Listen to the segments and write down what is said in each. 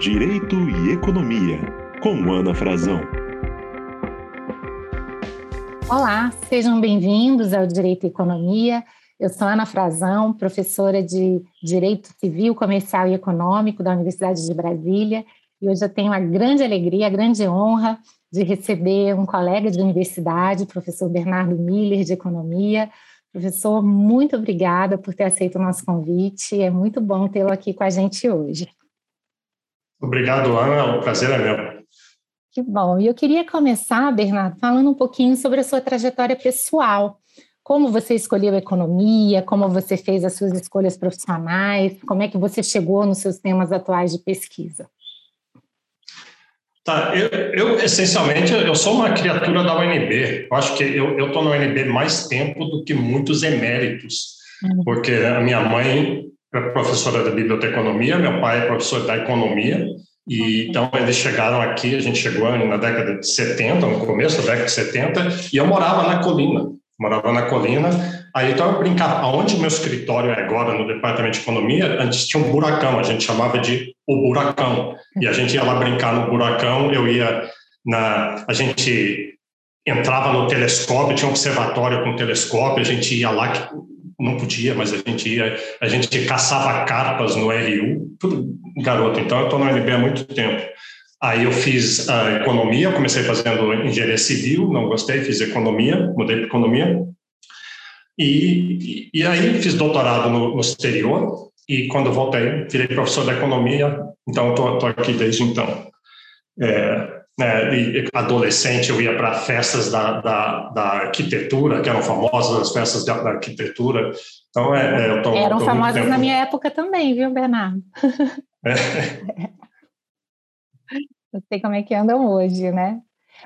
Direito e Economia, com Ana Frazão. Olá, sejam bem-vindos ao Direito e Economia. Eu sou Ana Frazão, professora de Direito Civil, Comercial e Econômico da Universidade de Brasília, e hoje eu tenho a grande alegria, a grande honra de receber um colega de universidade, professor Bernardo Miller, de Economia. Professor, muito obrigada por ter aceito o nosso convite. É muito bom tê-lo aqui com a gente hoje. Obrigado, Ana. O prazer é meu. Que bom. E eu queria começar, Bernardo, falando um pouquinho sobre a sua trajetória pessoal. Como você escolheu a economia, como você fez as suas escolhas profissionais, como é que você chegou nos seus temas atuais de pesquisa? Tá, eu, eu, essencialmente eu sou uma criatura da UNB. Eu acho que eu estou na UNB mais tempo do que muitos eméritos, uhum. porque a minha mãe é professora da biblioteconomia, meu pai é professor da economia, e então eles chegaram aqui, a gente chegou na década de 70, no começo da década de 70, e eu morava na colina, morava na colina, aí então eu brincava, aonde meu escritório é agora, no departamento de economia, antes tinha um buracão, a gente chamava de o buracão, e a gente ia lá brincar no buracão, eu ia na, a gente entrava no telescópio, tinha um observatório com telescópio, a gente ia lá, não podia, mas a gente ia, a gente caçava carpas no RU, tudo garoto, então eu estou no UNB há muito tempo. Aí eu fiz a economia, comecei fazendo engenharia civil, não gostei, fiz economia, mudei para economia. E, e, aí fiz doutorado no, no exterior, e quando voltei, virei professor de economia, então estou aqui desde então. É, né, adolescente eu ia para festas da, da, da, arquitetura, que eram famosas as festas da, arquitetura. Então, é, é, eu tô, eram tô famosas na minha época também, viu, Bernardo? É. eu sei como é que andam hoje, né?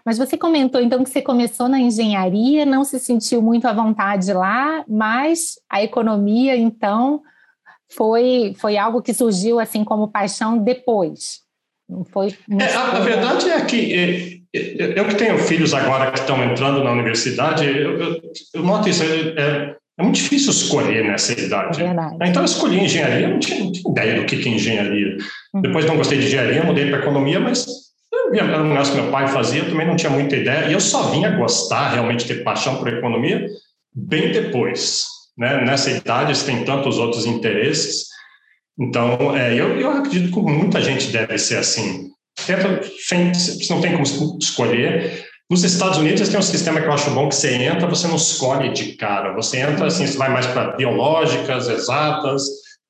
Mas você comentou então que você começou na engenharia, não se sentiu muito à vontade lá, mas a economia então foi foi algo que surgiu assim como paixão depois. Não foi. É, a, a, verdade é que é, é, eu que tenho filhos agora que estão entrando na universidade, eu, eu, eu noto isso. É, é, muito difícil escolher nessa idade. É. Então eu escolhi engenharia, não tinha, não tinha ideia do que, que é engenharia. Uhum. Depois não gostei de engenharia, mudei para economia, mas era um negócio que meu pai fazia, eu também não tinha muita ideia. E eu só vinha gostar, realmente ter paixão por economia, bem depois. Né? Nessa idade, você tem tantos outros interesses. Então, é, eu, eu acredito que muita gente deve ser assim. Tenta, você não tem como escolher. Nos Estados Unidos, tem um sistema que eu acho bom, que você entra, você não escolhe de cara. Você entra, assim, você vai mais para biológicas, exatas,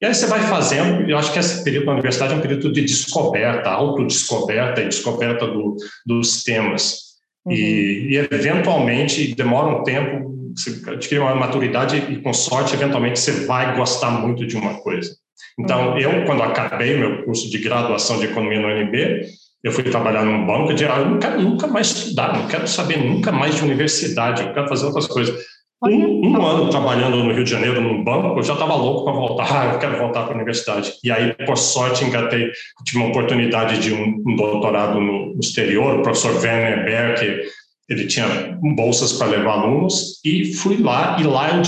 e aí você vai fazendo, eu acho que esse período da universidade é um período de descoberta, autodescoberta e descoberta do, dos temas. Uhum. E, e, eventualmente, demora um tempo, você adquire uma maturidade e, com sorte, eventualmente, você vai gostar muito de uma coisa. Então, uhum. eu, quando acabei meu curso de graduação de economia no UNB, eu fui trabalhar num banco e disse, ah, eu não quero nunca mais estudar, não quero saber nunca mais de universidade, eu quero fazer outras coisas. Um, um ano trabalhando no Rio de Janeiro, num banco, eu já estava louco para voltar, ah, eu quero voltar para a universidade. E aí, por sorte, engatei, tive uma oportunidade de um, um doutorado no, exterior, o professor Werner Berg, ele tinha bolsas para levar alunos, e fui lá, e lá eu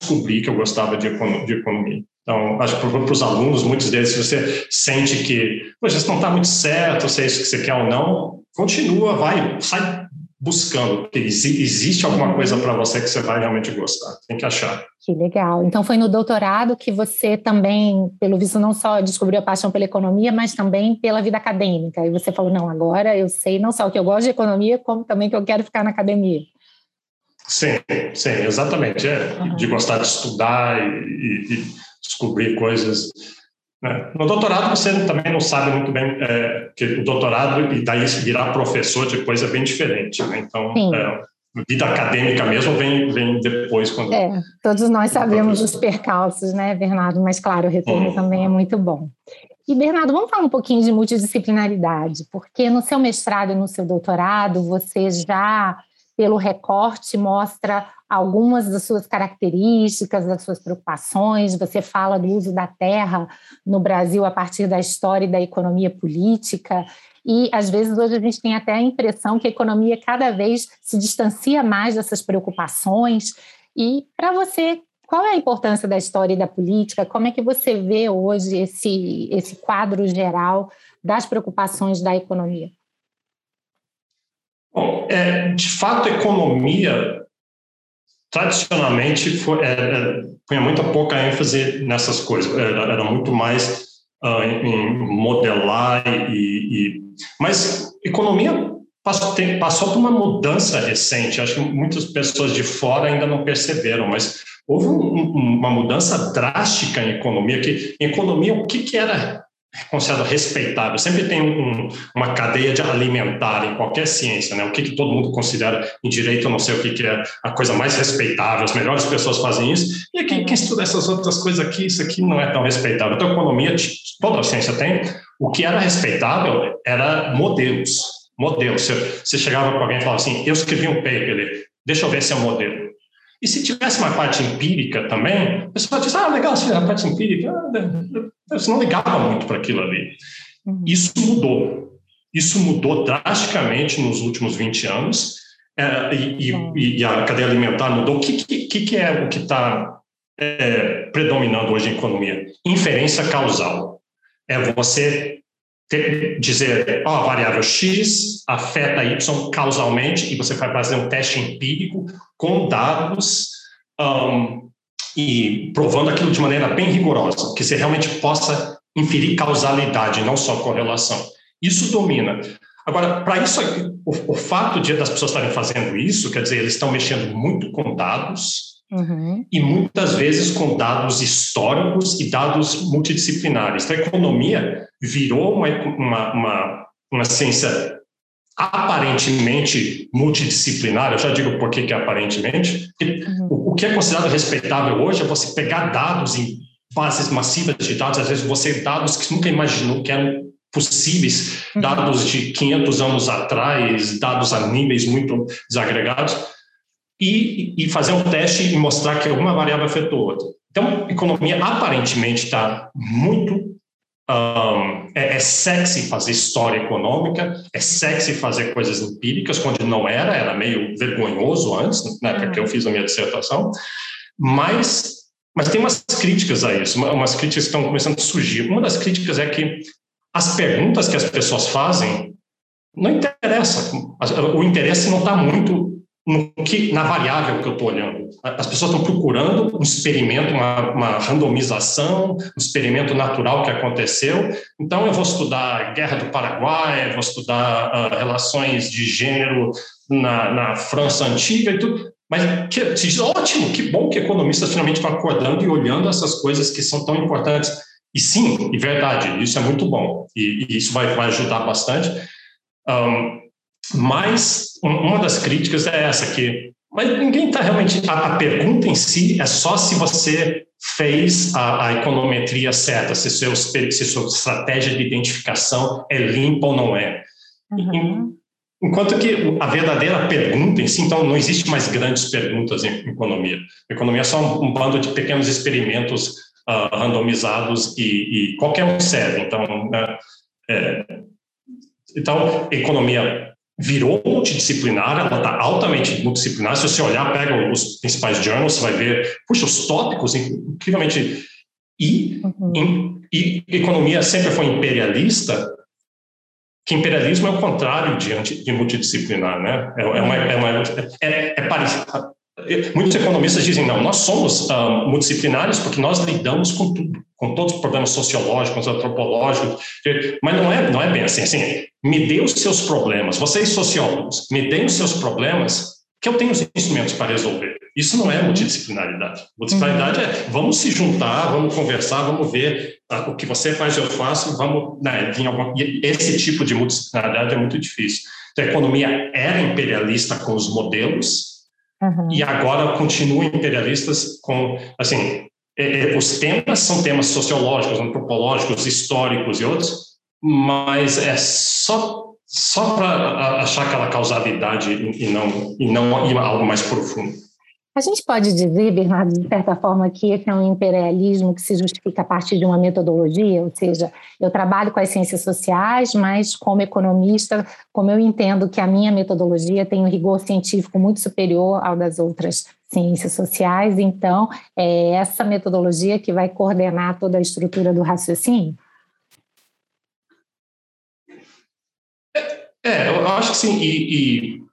descobri que eu gostava de, economia. Então, acho que para os alunos, muitos deles, se você sente que, poxa, isso não está muito certo, se é isso que você quer ou não, continua, vai, sai buscando, porque existe alguma coisa para você que você vai realmente gostar, tem que achar. Que legal. Então, foi no doutorado que você também, pelo visto, não só descobriu a paixão pela economia, mas também pela vida acadêmica. E você falou, não, agora eu sei não só que eu gosto de economia, como também que eu quero ficar na academia. Sim, sim, exatamente. É, uhum. De gostar de estudar e, e, e descobrir coisas. Né? No doutorado você também não sabe muito bem é, que o doutorado e daí virar professor depois é bem diferente. Né? Então, é, vida acadêmica mesmo vem, vem depois. Quando, é, todos nós sabemos os percalços, né, Bernardo? Mas, claro, o retorno uhum. também é muito bom. E, Bernardo, vamos falar um pouquinho de multidisciplinaridade, porque no seu mestrado e no seu doutorado você já pelo recorte, mostra algumas das suas características, das suas preocupações. Você fala do uso da terra no Brasil a partir da história e da economia política. E, às vezes, hoje a gente tem até a impressão que a economia cada vez se distancia mais dessas preocupações. E, para você, qual é a importância da história e da política? Como é que você vê hoje esse, esse quadro geral das preocupações da economia? Bom, é, de fato, economia tradicionalmente foi, é, é, punha muita pouca ênfase nessas coisas, era, era muito mais uh, em modelar e, e, mas economia passou, tem, passou por uma mudança recente. Acho que muitas pessoas de fora ainda não perceberam, mas houve um, uma mudança drástica em economia. Que em economia o que, que era considerado respeitável. Sempre tem um, uma cadeia de alimentar em qualquer ciência, né? O que, que todo mundo considera em direito, eu não sei o que, que é a coisa mais respeitável, as melhores pessoas fazem isso. E quem, quem estuda essas outras coisas aqui, isso aqui não é tão respeitável. Então, economia, toda a ciência tem. O que era respeitável era modelos. Modelos. Você, você chegava para alguém e falava assim: eu escrevi um paper, deixa eu ver se é um modelo. E se tivesse uma parte empírica também, a pessoa diz, ah, legal, se a parte empírica, ah, você não ligava muito para aquilo ali. Uhum. Isso mudou. Isso mudou drasticamente nos últimos 20 anos, é, e, e, e, a cadeia alimentar mudou. O que, que, que é o que está é, predominando hoje em economia? Inferência causal. É você ter, dizer, ó, oh, variável X afeta Y causalmente, e você vai fazer um teste empírico com dados um, e provando aquilo de maneira bem rigorosa, que você realmente possa inferir causalidade, não só correlação. Isso domina. Agora, para isso, o, o, fato de das pessoas estarem fazendo isso, quer dizer, eles estão mexendo muito com dados uhum. e muitas vezes com dados históricos e dados multidisciplinares. Então, a economia virou uma, uma, uma, uma ciência aparentemente multidisciplinar, eu já digo por que é aparentemente, uhum. o, o, que é considerado respeitável hoje é você pegar dados em bases massivas de dados, às vezes você dados que nunca imaginou que eram possíveis, uhum. dados de 500 anos atrás, dados a níveis muito desagregados, e, e fazer um teste e mostrar que alguma variável afetou outra. Então, a economia aparentemente está muito um, é, é, sexy fazer história econômica, é sexy fazer coisas empíricas, quando não era, era meio vergonhoso antes, na época que eu fiz a minha dissertação, mas, mas tem umas críticas a isso, umas críticas que estão começando a surgir. Uma das críticas é que as perguntas que as pessoas fazem não interessa, o interesse não está muito no que, na variável que eu estou olhando. As pessoas estão procurando um experimento, uma, uma, randomização, um experimento natural que aconteceu. Então, eu vou estudar Guerra do Paraguai, vou estudar uh, relações de gênero na, na, França Antiga e tudo. Mas que, diz, ótimo, que bom que economistas finalmente estão acordando e olhando essas coisas que são tão importantes. E sim, e verdade, isso é muito bom. E, e isso vai, vai ajudar bastante. Um, mas uma das críticas é essa que, mas ninguém está realmente a, a, pergunta em si é só se você fez a, a econometria certa, se, seu, se sua estratégia de identificação é limpa ou não é. Uhum. Enquanto que a verdadeira pergunta em si, então não existe mais grandes perguntas em economia. A economia é só um, um bando de pequenos experimentos uh, randomizados e, e, qualquer um serve. Então, né, é, então economia virou multidisciplinar, ela está altamente multidisciplinar. Se você olhar, pega os principais journals, você vai ver, puxa, os tópicos incrivelmente. E, uhum. em, e economia sempre foi imperialista, que imperialismo é o contrário de, de multidisciplinar, né? É, é, uma, é, uma, é, é parecido. Muitos economistas dizem, não, nós somos uh, multidisciplinares porque nós lidamos com tudo, com todos os problemas sociológicos, antropológicos, mas não é, não é bem assim, assim, me dê os seus problemas, vocês sociólogos, me deem os seus problemas, que eu tenho os instrumentos para resolver. Isso não é multidisciplinaridade. Multidisciplinaridade uhum. é, vamos se juntar, vamos conversar, vamos ver uh, o que você faz, eu faço, vamos, né, alguma, esse tipo de multidisciplinaridade é muito difícil. Então, a economia era imperialista com os modelos, Uhum. E agora continuam imperialistas com, assim, é, é, os temas são temas sociológicos, antropológicos, históricos e outros, mas é só só para achar aquela causalidade e não e não algo mais profundo. A gente pode dizer, Bernardo, de certa forma, que esse é um imperialismo que se justifica a partir de uma metodologia, ou seja, eu trabalho com as ciências sociais, mas como economista, como eu entendo que a minha metodologia tem um rigor científico muito superior ao das outras ciências sociais, então é essa metodologia que vai coordenar toda a estrutura do raciocínio? eu acho que sim. E, e,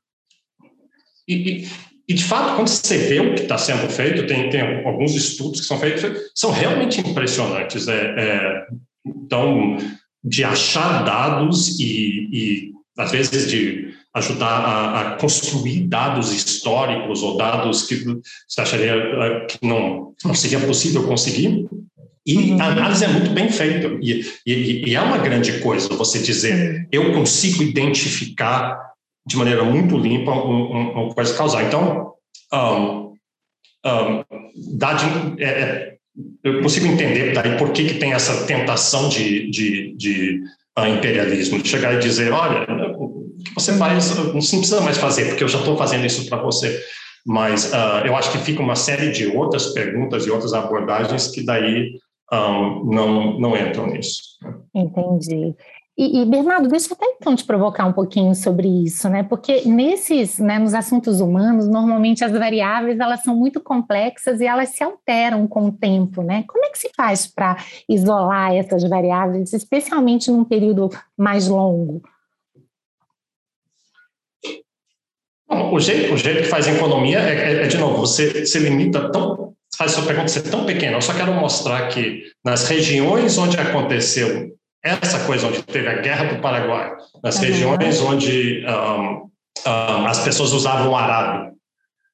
e, e, de fato, quando você vê o que está sendo feito, tem, tem alguns estudos que são feitos, são realmente impressionantes. É, é, então, de achar dados e, e às vezes, de ajudar a, a, construir dados históricos ou dados que você acharia eh, que não, não seria possível conseguir. E uhum. a análise é muito bem feita. E, e, e, é uma grande coisa você dizer, eu consigo identificar de maneira muito limpa um, coisa causal. Então, um, um, dá de, é, é, eu consigo entender daí por que, que tem essa tentação de, de, de uh, imperialismo, de chegar e dizer, olha, o que você faz, não precisa mais fazer, porque eu já estou fazendo isso para você. Mas uh, eu acho que fica uma série de outras perguntas e outras abordagens que daí um, não, não entram nisso. Entendi. E, e, Bernardo, deixa eu até então te provocar um pouquinho sobre isso, né? Porque nesses, né, nos assuntos humanos, normalmente as variáveis elas são muito complexas e elas se alteram com o tempo, né? Como é que se faz para isolar essas variáveis, especialmente num período mais longo? Bom, o jeito, o jeito que faz economia é, é, é de novo, você se limita tão faz sua pergunta ser tão pequena. Eu só quero mostrar que nas regiões onde aconteceu essa coisa, onde teve a guerra do Paraguai, nas uhum. regiões onde um, um, as pessoas usavam o arado,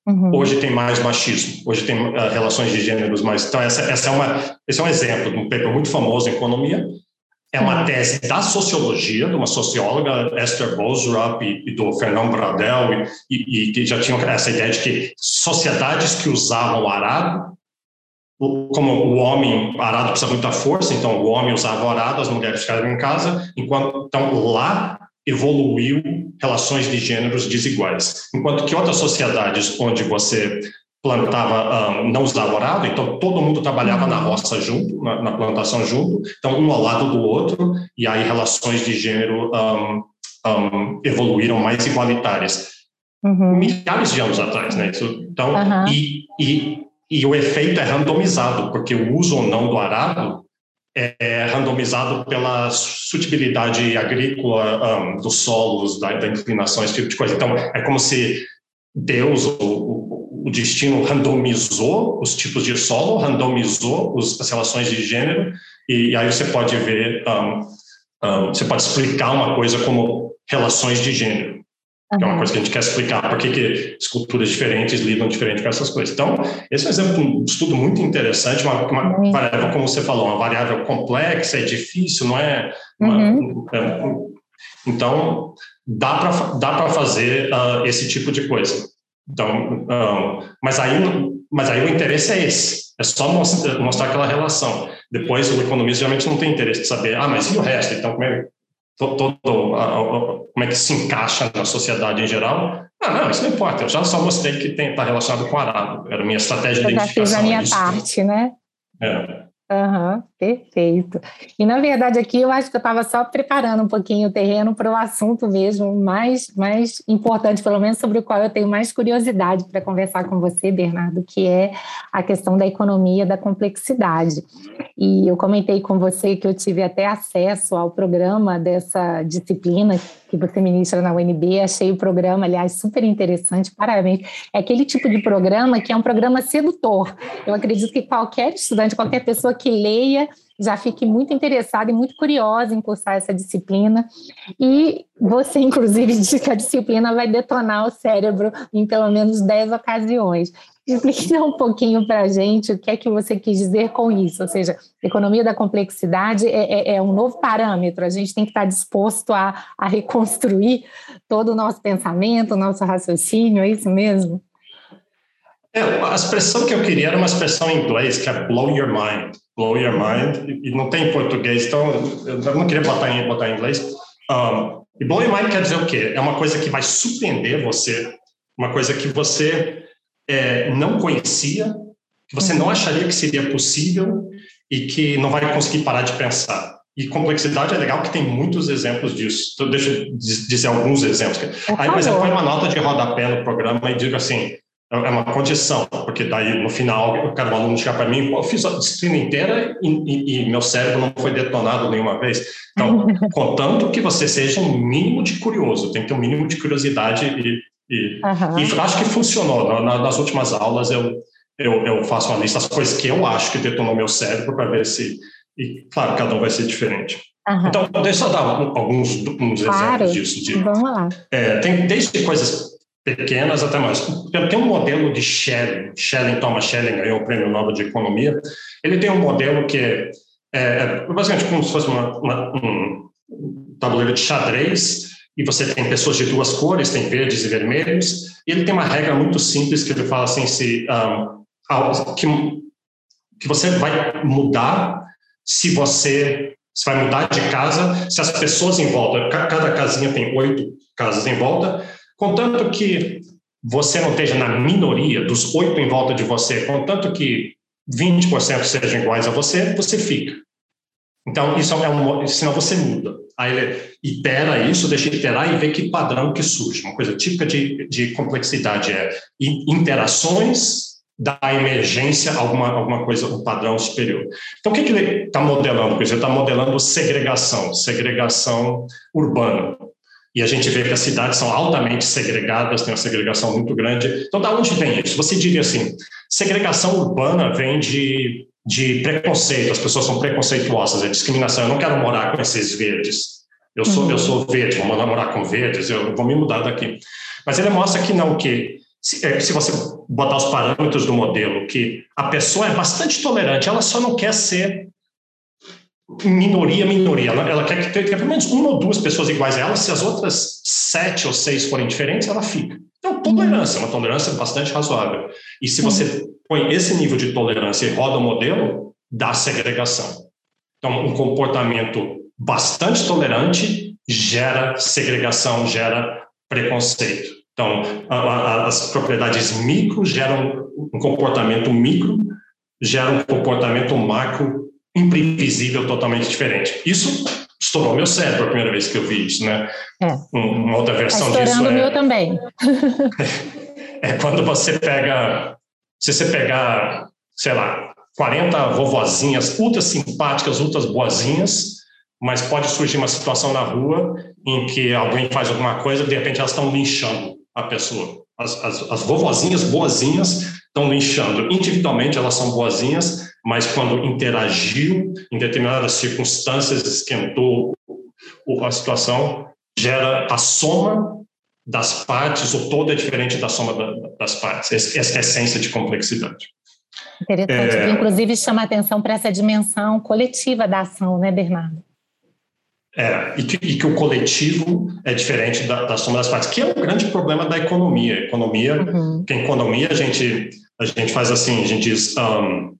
uhum. hoje tem mais machismo, hoje tem uh, relações de gêneros mais. Então, essa, essa é uma, esse é um exemplo de um paper muito famoso em economia. É uma uhum. tese da sociologia, de uma socióloga, Esther Boserup, e, e do Fernando Bradel, e, que já tinham essa ideia de que sociedades que usavam o arado como o homem arado precisa muita força, então o homem usava o arado, as mulheres ficavam em casa, enquanto então lá evoluiu relações de gêneros desiguais. Enquanto que outras sociedades onde você plantava, um, não usava arado, então todo mundo trabalhava na roça junto, na, na, plantação junto, então um ao lado do outro, e aí relações de gênero um, um, evoluíram mais igualitárias. Uhum. Milhares de anos atrás, né? Então, uhum. e, e e o efeito é randomizado, porque o uso ou não do arado é randomizado pela sutibilidade agrícola um, dos solos, da, da, inclinação, esse tipo de coisa. Então, é como se Deus, o, o destino, randomizou os tipos de solo, randomizou os, as relações de gênero, e, e aí você pode ver, um, um, você pode explicar uma coisa como relações de gênero. Uhum. é uma coisa que a gente quer explicar por que, que esculturas diferentes lidam diferente com essas coisas. Então, esse é um exemplo de um estudo muito interessante, uma, uma variável, como você falou, uma variável complexa, é difícil, não é? Uma, uhum. é então, dá para dá fazer uh, esse tipo de coisa. Então, uh, mas, aí, mas aí o interesse é esse, é só mostrar, mostrar aquela relação. Depois, o economista geralmente não tem interesse de saber, ah, mas e o resto? Então, como é, todo, como é que se encaixa na sociedade em geral. Ah, não, isso não importa, eu já só mostrei que está relacionado com o arado, era a minha estratégia de identificação. Já fiz a minha parte, né? É. Uhum, perfeito. E na verdade aqui eu acho que eu estava só preparando um pouquinho o terreno para o assunto mesmo mais, mais importante, pelo menos sobre o qual eu tenho mais curiosidade para conversar com você, Bernardo, que é a questão da economia da complexidade. E eu comentei com você que eu tive até acesso ao programa dessa disciplina que você ministra na UNB, achei o programa, aliás, super interessante, parabéns. É aquele tipo de programa que é um programa sedutor. Eu acredito que qualquer estudante, qualquer pessoa que leia, já fique muito interessada e muito curiosa em cursar essa disciplina. E você, inclusive, diz que a disciplina vai detonar o cérebro em pelo menos 10 ocasiões. Explica um pouquinho para a gente o que é que você quis dizer com isso. Ou seja, economia da complexidade é, é, é um novo parâmetro. A gente tem que estar disposto a, a reconstruir todo o nosso pensamento, o nosso raciocínio, é isso mesmo? É, a expressão que eu queria era uma expressão em inglês, que é blow your mind. Blow your mind, e não tem em português, então eu não queria botar em, botar em inglês. Um, e blow your mind quer dizer o quê? É uma coisa que vai surpreender você, uma coisa que você é, não conhecia, que você não acharia que seria possível e que não vai conseguir parar de pensar. E complexidade é legal que tem muitos exemplos disso. Então, deixa eu dizer alguns exemplos. Aí, por exemplo, põe uma nota de rodapé no programa e diga assim: é, é uma condição, porque daí no final o aluno chegar para mim, eu fiz a disciplina inteira e, e, e, meu cérebro não foi detonado nenhuma vez. Então, contanto que você seja um mínimo de curioso, tem que ter um mínimo de curiosidade e, e, uhum. e acho que funcionou. Na, nas últimas aulas eu, eu, eu faço uma lista das coisas que eu acho que detonou meu cérebro para ver se. E claro, cada um vai ser diferente. Uhum. Então, deixa eu dar alguns, alguns claro. exemplos disso. De, Vamos lá. É, tem desde coisas pequenas até mais. Tem um modelo de Schelling, Schelling, Thomas Schelling ganhou o Prêmio Nobel de Economia, ele tem um modelo que é, é basicamente como se fosse uma, uma, um tabuleiro de xadrez, e você tem pessoas de duas cores, tem verdes e vermelhos, e ele tem uma regra muito simples que ele fala assim, se, um, que, que você vai mudar se você se vai mudar de casa, se as pessoas em volta, cada casinha tem oito casas em volta, Contanto que você não esteja na minoria dos oito em volta de você, contanto que 20% sejam iguais a você, você fica. Então, isso é um, senão você muda. Aí ele itera isso, deixa iterar e vê que padrão que surge. Uma coisa típica de, de complexidade é interações da emergência alguma, alguma coisa, um padrão superior. Então, o que, que ele está modelando? Ele está modelando segregação, segregação urbana. E a gente vê que as cidades são altamente segregadas, tem uma segregação muito grande. Então, da onde vem isso? Você diria assim: segregação urbana vem de, de preconceito, as pessoas são preconceituosas, é discriminação. Eu não quero morar com esses verdes. Eu sou, uhum. eu sou verde, vou morar com verdes, eu vou me mudar daqui. Mas ele mostra que não, que se, é, se você botar os parâmetros do modelo, que a pessoa é bastante tolerante, ela só não quer ser minoria, minoria. Ela, ela quer que tenha pelo menos uma ou duas pessoas iguais a ela. Se as outras sete ou seis forem diferentes, ela fica. Então, tolerância, uma tolerância bastante razoável. E se você põe esse nível de tolerância e roda o modelo, dá segregação. Então, um comportamento bastante tolerante gera segregação, gera preconceito. Então, a, a, as propriedades micro geram um comportamento micro, gera um comportamento macro imprevisível, totalmente diferente. Isso estourou meu cérebro a primeira vez que eu vi isso, né? É. Uma outra versão tá disso é... o meu também. é quando você pega... Se você pegar, sei lá, 40 vovozinhas ultra simpáticas, ultra boazinhas, mas pode surgir uma situação na rua em que alguém faz alguma coisa, de repente elas estão linchando a pessoa. As, as, as vovozinhas boazinhas estão linchando. Individualmente elas são boazinhas, mas quando interagiu em determinadas circunstâncias, esquentou a situação, gera a soma das partes, o todo é diferente da soma das partes. Essa é a essência de complexidade. Interessante, é... inclusive chama atenção para essa dimensão coletiva da ação, né, Bernardo? É, e que, e que, o coletivo é diferente da, da, soma das partes, que é um grande problema da economia. Economia, uhum. que em economia a gente, a gente faz assim, a gente diz, um,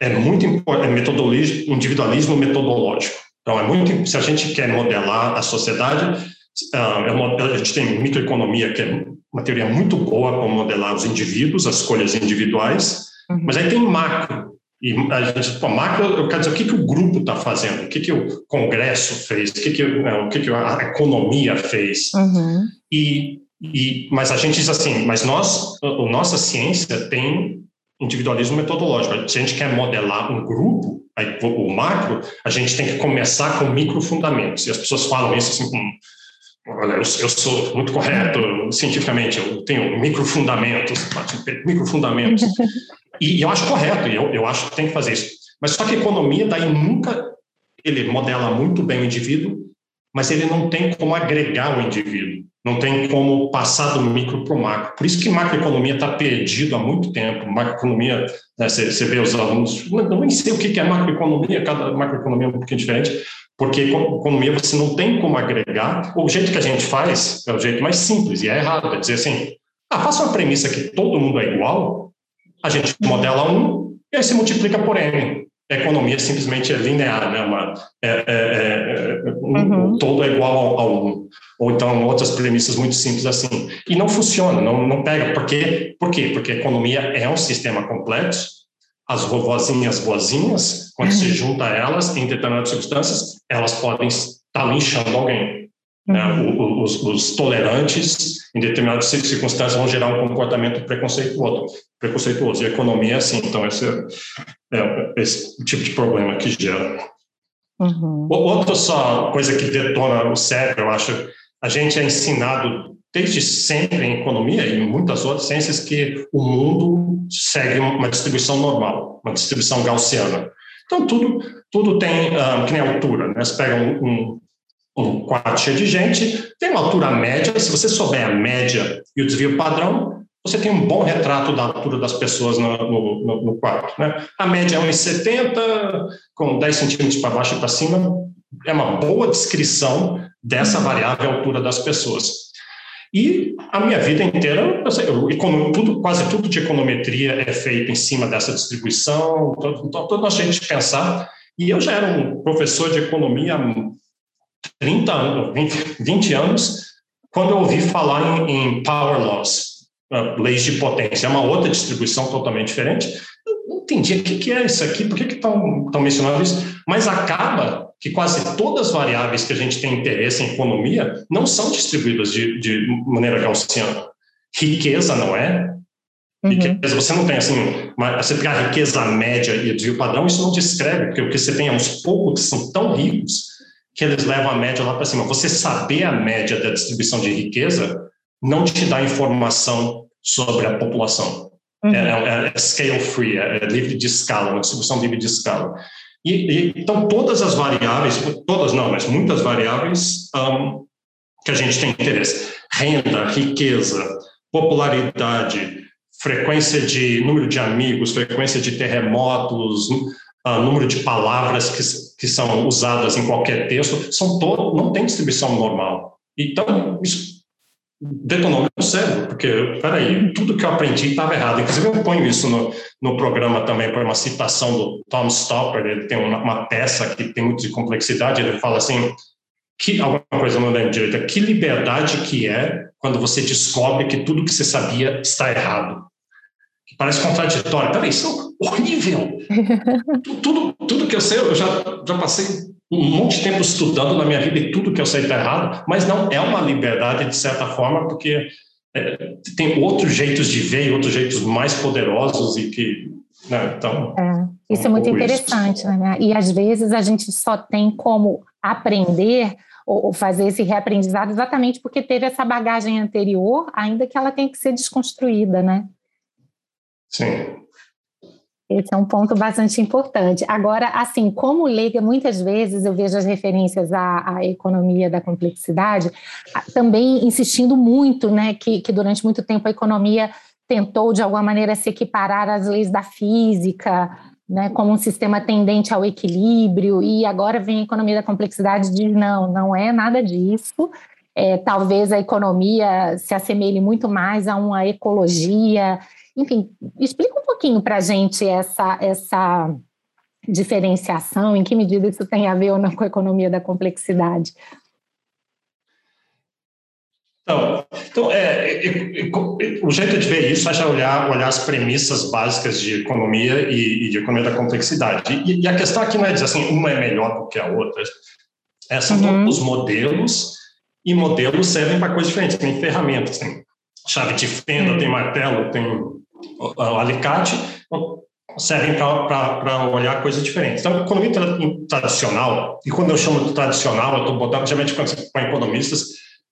é muito importante, é metodologia, individualismo metodológico. Então, é muito, se a gente quer modelar a sociedade, uh, a gente tem microeconomia, que é uma teoria muito boa para modelar os indivíduos, as escolhas individuais, uhum. mas aí tem macro. E a gente, pô, macro, eu quero dizer, o que, que o grupo está fazendo, o que, que o Congresso fez, o que, que, né, o que, que a economia fez. Uhum. E, e, mas a gente diz assim, mas nós, a nossa ciência tem individualismo metodológico. Se a gente quer modelar um grupo, aí, o macro, a gente tem que começar com microfundamentos. E as pessoas falam isso assim com olha, eu, eu, sou muito correto cientificamente, eu tenho microfundamentos, microfundamentos. e, e eu acho correto, e eu, eu acho que tem que fazer isso. Mas só que a economia daí nunca ele modela muito bem o indivíduo, mas ele não tem como agregar o indivíduo não tem como passar do micro para o macro. Por isso que macroeconomia está perdido há muito tempo. Macroeconomia, né, você, você vê os alunos, não nem sei o que é macroeconomia, cada macroeconomia é um pouquinho diferente, porque economia você não tem como agregar. O jeito que a gente faz é o jeito mais simples, e é errado, é dizer assim, ah, faça uma premissa que todo mundo é igual, a gente modela um, e aí se multiplica por N economia simplesmente é linear, né? Uma, é, é, é, um, uhum. todo é igual ao, um. Ou então outras premissas muito simples assim. E não funciona, não, não pega. Por quê? Por quê? Porque a economia é um sistema complexo. As vovozinhas boazinhas, quando uhum. se junta elas em determinadas circunstâncias, elas podem estar linchando alguém. Né? Uhum. Os, os, tolerantes, em determinadas circunstâncias, vão gerar um comportamento preconceituoso. preconceituoso. E a economia é assim, então esse é, é esse tipo de problema que gera. Uhum. Outra só coisa que detona o cérebro, eu acho, a gente é ensinado desde sempre em economia e em muitas outras ciências que o mundo segue uma distribuição normal, uma distribuição gaussiana. Então, tudo, tudo tem, uh, que nem altura, né? Você pega um, um, um quarto cheio de gente, tem uma altura média, se você souber a média e o desvio padrão, você tem um bom retrato da altura das pessoas no, no, no quarto. Né? A média é 1,70, com 10 centímetros para baixo e para cima, é uma boa descrição dessa variável altura das pessoas. E a minha vida inteira, eu, tudo, quase tudo de econometria é feito em cima dessa distribuição, então, toda a gente pensar. E eu já era um professor de economia há 30 anos, 20, 20 anos, quando eu ouvi falar em, em power laws, uh, leis de potência, é uma outra distribuição totalmente diferente. Eu não entendi o que, que é isso aqui, por que estão mencionando isso, mas acaba que quase todas as variáveis que a gente tem interesse em economia não são distribuídas de, de maneira gaussiana. Riqueza não é. Uhum. Riqueza, você não tem assim, uma, você pegar a riqueza média e o desvio padrão, isso não descreve, porque o que você tem é uns poucos que são tão ricos que eles levam a média lá para cima. Você saber a média da distribuição de riqueza não te dá informação sobre a população. Uhum. É, é, é, scale free, é, é, livre de escala, uma distribuição livre de escala. E, e, então, todas as variáveis, todas não, mas muitas variáveis um, que a gente tem interesse, renda, riqueza, popularidade, frequência de número de amigos, frequência de terremotos, uh, número de palavras que, que são usadas em qualquer texto, são todo, não tem distribuição normal. Então, isso detonou meu cérebro, porque, peraí, tudo que eu aprendi estava errado. Inclusive, eu ponho isso no, no programa também, por uma citação do Tom Stopper, ele tem uma, uma peça que tem muito de complexidade, ele fala assim, que alguma coisa não lembro direito, que liberdade que é quando você descobre que tudo que você sabia está errado. Parece contraditório. Peraí, isso é horrível. tudo, tudo que eu sei, eu já, já passei um monte de tempo estudando na minha vida e tudo que eu sei está errado, mas não é uma liberdade, de certa forma, porque é, tem outros jeitos de ver e outros jeitos mais poderosos e que. Né, então, é, isso é muito interessante, isso. né? E às vezes a gente só tem como aprender ou fazer esse reaprendizado exatamente porque teve essa bagagem anterior, ainda que ela tenha que ser desconstruída, né? Sim. Esse é um ponto bastante importante. Agora, assim, como leiga, muitas vezes eu vejo as referências à, à economia da complexidade, também insistindo muito, né, que, que durante muito tempo a economia tentou, de alguma maneira, se equiparar às leis da física, né, como um sistema tendente ao equilíbrio, e agora vem a economia da complexidade e diz, não, não é nada disso, é, talvez a economia se assemelhe muito mais a uma ecologia enfim, explica um pouquinho para a gente essa, essa diferenciação, em que medida isso tem a ver ou não com a economia da complexidade. Então, então é, é, é, o jeito de ver isso é olhar, olhar as premissas básicas de economia e, e de economia da complexidade. E, e, a questão aqui não é dizer assim, uma é melhor do que a outra. É, são uhum. os modelos, e modelos servem para coisas diferentes. Tem ferramentas, tem chave de fenda, uhum. tem martelo, tem o alicate servem para olhar coisas diferentes. Então, economia tradicional, e quando eu chamo de tradicional, eu estou botando, geralmente, quando você põe economistas,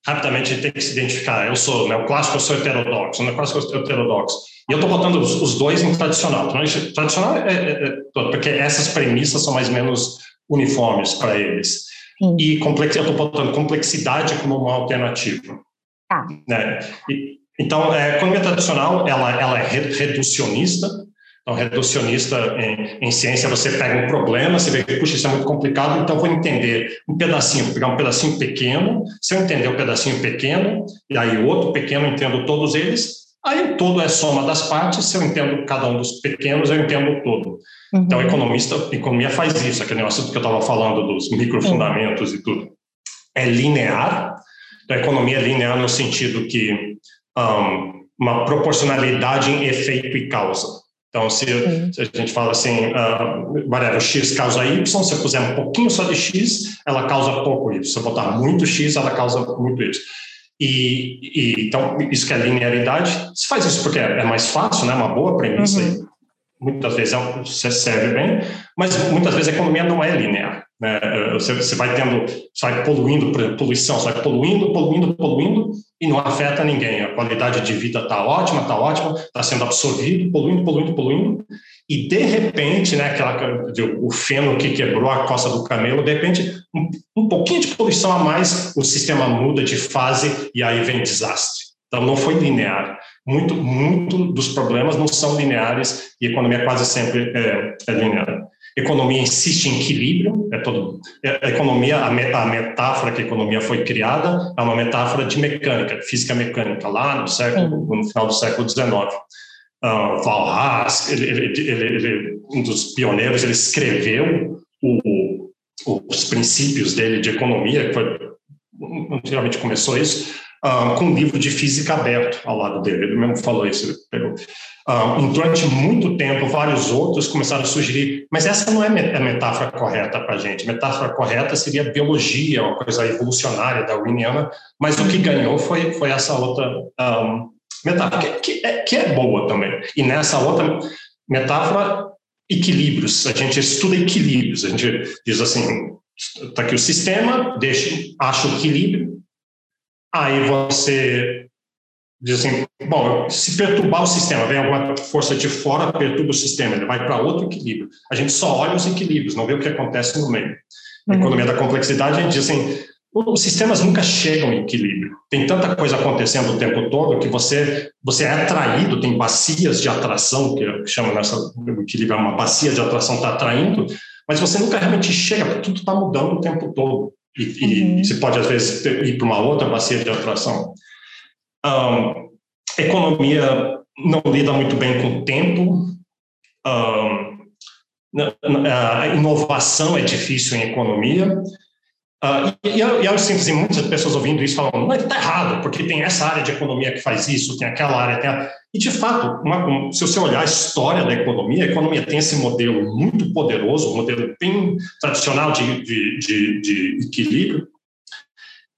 rapidamente tem que se identificar. Eu sou né, o clássico, eu sou heterodoxo, o clássico, eu sou heterodoxo. E eu estou botando os, os, dois em tradicional. Então, tradicional é, é, é, porque essas premissas são mais ou menos uniformes para eles. Sim. E complex, eu estou botando complexidade como uma alternativa. Ah. Né? E, então, a economia tradicional, ela, ela é reducionista, então, reducionista em, em, ciência, você pega um problema, você vê que, puxa, isso é muito complicado, então vou entender um pedacinho, vou pegar um pedacinho pequeno, se eu entender o um pedacinho pequeno, e aí outro pequeno, entendo todos eles, aí todo é soma das partes, se eu entendo cada um dos pequenos, eu entendo o todo. Uhum. Então, economista, economia faz isso, aquele negócio que eu estava falando dos microfundamentos uhum. e tudo. É linear, então, a economia é linear no sentido que um, uma proporcionalidade em efeito e causa. Então, se, se, a gente fala assim, uh, whatever, x causa y, se você puser um pouquinho só de x, ela causa pouco y. Se eu botar muito x, ela causa muito y. E, e, então, isso que é linearidade. Se faz isso porque é, é mais fácil, né? Uma boa premissa. Uhum. Muitas vezes é, você serve bem, mas muitas vezes a economia não é linear. Né? Você, você vai tendo, você vai poluindo, por exemplo, poluição, você vai poluindo, poluindo, poluindo, e não afeta ninguém. A qualidade de vida está ótima, está ótima, está sendo absorvido, poluindo, poluindo, poluindo, e de repente, né, aquela, o feno que quebrou a costa do camelo, de repente, um, um pouquinho de poluição a mais, o sistema muda de fase e aí vem desastre. Então, não foi linear. Muito, muito dos problemas não são lineares e a economia quase sempre é, é linear. Economia insiste em equilíbrio, é todo, é, a economia, a, metáfora que a economia foi criada é uma metáfora de mecânica, física mecânica, lá no século, no final do século XIX. Uh, Val Haas, ele, ele, ele, um dos pioneiros, ele escreveu o, os princípios dele de economia, que foi, geralmente começou isso, uh, com um livro de física aberto ao lado dele. Ele mesmo falou isso. Ele pegou. Uh, durante muito tempo, vários outros começaram a sugerir, mas essa não é a metáfora correta para a gente. A metáfora correta seria biologia, uma coisa evolucionária da Darwiniana, mas o que ganhou foi, foi essa outra um, metáfora, que, que, é, que é boa também. E nessa outra metáfora, equilíbrios. A gente estuda equilíbrios. A gente diz assim, está aqui o sistema, deixa, acha o equilíbrio, aí você diz assim, bom, se perturbar o sistema, vem alguma força de fora, perturba o sistema, ele vai para outro equilíbrio. A gente só olha os equilíbrios, não vê o que acontece no meio. Na uhum. economia da complexidade, a gente diz assim, os sistemas nunca chegam em equilíbrio. Tem tanta coisa acontecendo o tempo todo que você você é atraído, tem bacias de atração, que chama nessa o equilíbrio, é uma bacia de atração está atraindo, mas você nunca realmente chega, porque tudo está mudando o tempo todo. E, uhum. e você pode, às vezes, ir para uma outra bacia de atração. Um, economia não lida muito bem com o tempo. A inovação é difícil em economia. Uh, e, eu assim, muitas pessoas ouvindo isso falando, mas está errado, porque tem essa área de economia que faz isso, tem aquela área, tem a... E, de fato, uma, se você olhar a história da economia, a economia tem esse modelo muito poderoso, um modelo bem tradicional de, de, de, de equilíbrio,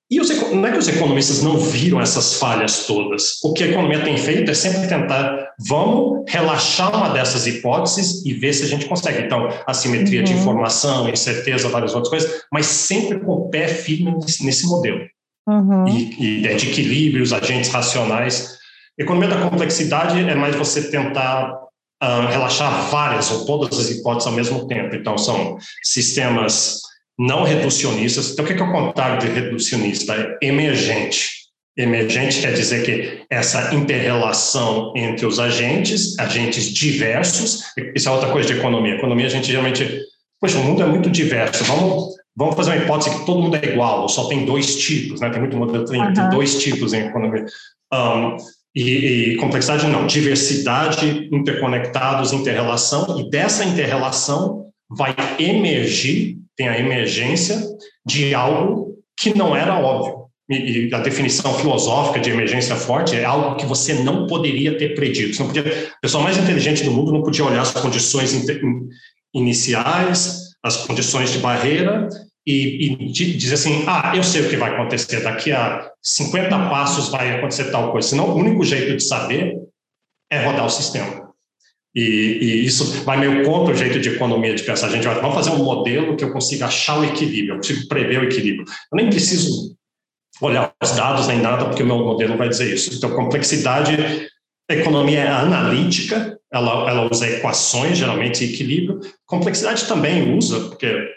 e os, não é que os economistas não viram essas falhas todas. O que a economia tem feito é sempre tentar, vamos relaxar uma dessas hipóteses e ver se a gente consegue. Então, assimetria uhum. de informação, incerteza, várias outras coisas, mas sempre com o pé firme nesse, modelo. Uhum. E, e de equilíbrios, agentes racionais. Economia da complexidade é mais você tentar uh, relaxar várias ou todas as hipóteses ao mesmo tempo. Então, são sistemas não reducionistas. Então, o que é o contrário de reducionista? É emergente. Emergente quer dizer que essa interrelação entre os agentes, agentes diversos, isso é outra coisa de economia. Economia, a gente geralmente, poxa, o mundo é muito diverso, vamos, vamos fazer uma hipótese que todo mundo é igual, ou só tem dois tipos, né? tem muito modelo, tem, uhum. tem dois tipos em economia. Um, e, e, complexidade não, diversidade, interconectados, interrelação, e dessa interrelação vai emergir tem a emergência de algo que não era óbvio. E, a definição filosófica de emergência forte é algo que você não poderia ter predido. Você não podia, a pessoa mais inteligente do mundo não podia olhar as condições iniciais, as condições de barreira e, e dizer assim, ah, eu sei o que vai acontecer, daqui a 50 passos vai acontecer tal coisa. Senão, o único jeito de saber é rodar o sistema. E, e, isso vai meio contra o jeito de economia de pensar. A gente vai vamos fazer um modelo que eu consiga achar o equilíbrio, eu consigo prever o equilíbrio. Eu nem preciso olhar os dados nem nada, porque o meu modelo vai dizer isso. Então, complexidade, a economia é analítica, ela, ela usa equações, geralmente, e equilíbrio. Complexidade também usa, porque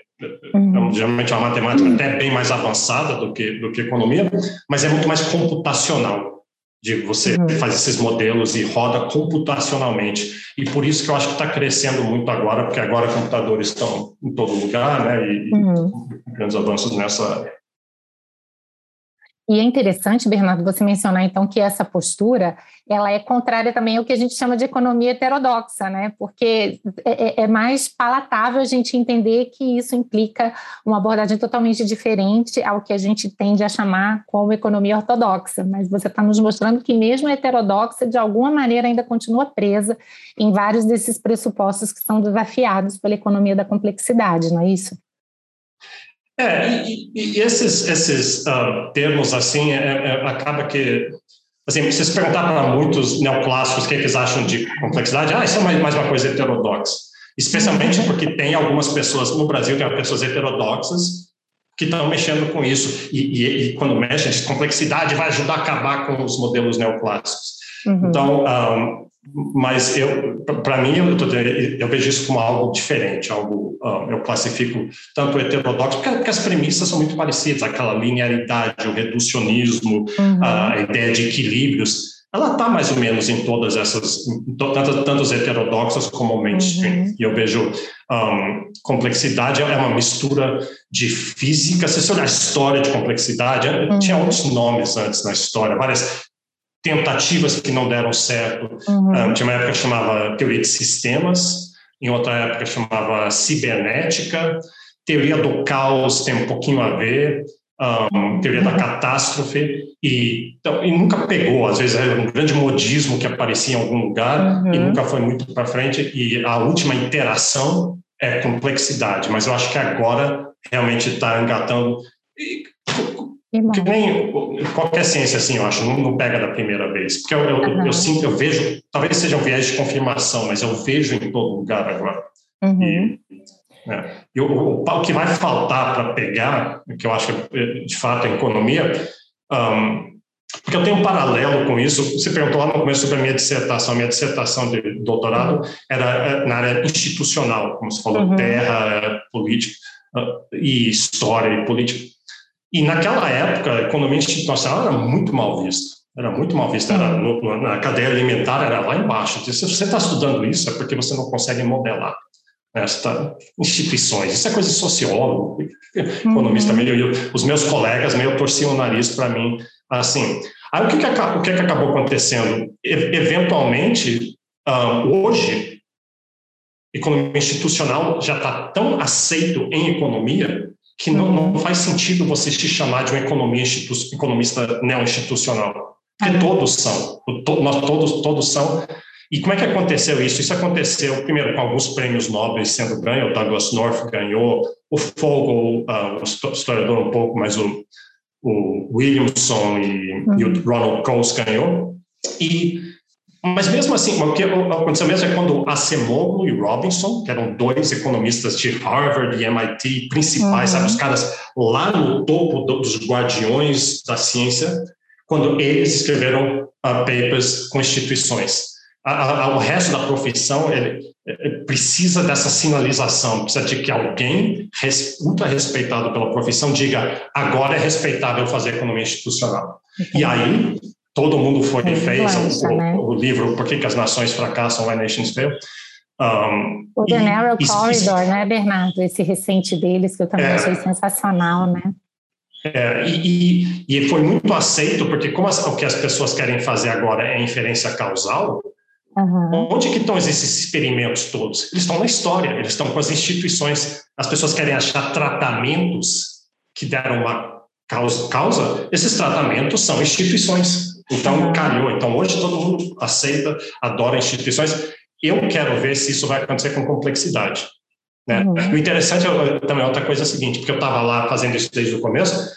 uhum. geralmente é uma matemática até bem mais avançada do que, do que economia, mas é muito mais computacional de você uhum. fazer esses modelos e roda computacionalmente. E por isso que eu acho que está crescendo muito agora, porque agora computadores estão em todo lugar, né? E, uhum. grandes avanços nessa. E é interessante, Bernardo, você mencionar então que essa postura ela é contrária também ao que a gente chama de economia heterodoxa, né? Porque é, é, é mais palatável a gente entender que isso implica uma abordagem totalmente diferente ao que a gente tende a chamar como economia ortodoxa. Mas você está nos mostrando que mesmo a heterodoxa, de alguma maneira, ainda continua presa em vários desses pressupostos que são desafiados pela economia da complexidade, não é isso? É, e, e esses, esses uh, termos, assim, é, é, acaba que, assim, se você perguntar para muitos neoclássicos o que, é eles acham de complexidade, ah, isso é mais, mais uma coisa heterodoxa. Especialmente porque tem algumas pessoas, no Brasil tem pessoas heterodoxas que estão mexendo com isso, e, e, e quando mexem, diz complexidade vai ajudar a acabar com os modelos neoclássicos. Uhum. Então, um, ah, mas eu, para mim, eu, eu, vejo isso como algo diferente, algo uh, eu classifico tanto heterodoxo, porque, porque, as premissas são muito parecidas, aquela linearidade, o reducionismo, uhum. a ideia de equilíbrios, ela está mais ou menos em todas essas, tanto, tanto os heterodoxos como o mainstream. Uhum. E eu vejo um, complexidade é uma mistura de física, se você olhar a história de complexidade, uhum. tinha outros nomes antes na história, várias tentativas que não deram certo. Uhum. Um, tinha uma época que chamava teoria de sistemas, em outra época chamava cibernética, teoria do caos tem um pouquinho a ver, um, teoria da catástrofe, e, então, e nunca pegou, às vezes era um grande modismo que aparecia em algum lugar uhum. e nunca foi muito para frente, e a última interação é complexidade, mas eu acho que agora realmente está engatando. E, que nem qualquer ciência, assim, eu acho, não, pega da primeira vez. Porque eu, eu, uhum. eu, sinto, eu vejo, talvez seja um viés de confirmação, mas eu vejo em todo lugar agora. Uhum. E, né, e o, o, que vai faltar para pegar, que eu acho que é, de fato é economia, um, porque eu tenho um paralelo com isso. Você perguntou lá no começo sobre a minha dissertação. A minha dissertação de doutorado era é, na área institucional, como você falou, uhum. terra, política uh, e história e política. E naquela época, a economia institucional era muito mal vista. Era muito mal vista. Era no, na cadeia alimentar era lá embaixo. Se você está estudando isso, é porque você não consegue modelar esta instituições. Isso é coisa de sociólogo, economista. Uhum. Meio, os meus colegas meio torciam o nariz para mim. Assim, aí o que, que, o que, que acabou acontecendo? E, eventualmente, uh, hoje, economia institucional já está tão aceito em economia que não, não faz sentido você se chamar de um economia economista neo-institucional, porque uhum. todos são, nós todos, todos são. E como é que aconteceu isso? Isso aconteceu, primeiro, com alguns prêmios nobres sendo ganhos, o Douglas North ganhou, o Fogel, uh, o historiador um pouco, mas o, o Williamson e, uhum. e o uhum. Ronald Coase ganhou, e mas mesmo assim, o que aconteceu mesmo é quando Acemoglu e Robinson, que eram dois economistas de Harvard e MIT principais, uhum. sabe, os caras lá no topo dos guardiões da ciência, quando eles escreveram uh, papers com instituições. A, a, o resto da profissão ele, ele precisa dessa sinalização, precisa de que alguém res, ultra respeitado pela profissão diga agora é respeitável fazer economia institucional. E aí todo mundo foi e fez o, né? o, livro Por que, que, as Nações Fracassam, Why Nations Fail. Um, o The Narrow e, Corridor, e, né, Bernardo? Esse recente deles, que eu também é, achei sensacional, né? É, e, e, foi muito aceito, porque como as, o que as pessoas querem fazer agora é inferência causal, uhum. onde que estão esses experimentos todos? Eles estão na história, eles estão com as instituições. As pessoas querem achar tratamentos que deram uma causa, causa esses tratamentos são instituições. Então, calhou. Então, hoje todo mundo aceita, adora instituições. Eu quero ver se isso vai acontecer com complexidade. Né? Uhum. O interessante é, também outra coisa é a seguinte, porque eu estava lá fazendo isso desde o começo,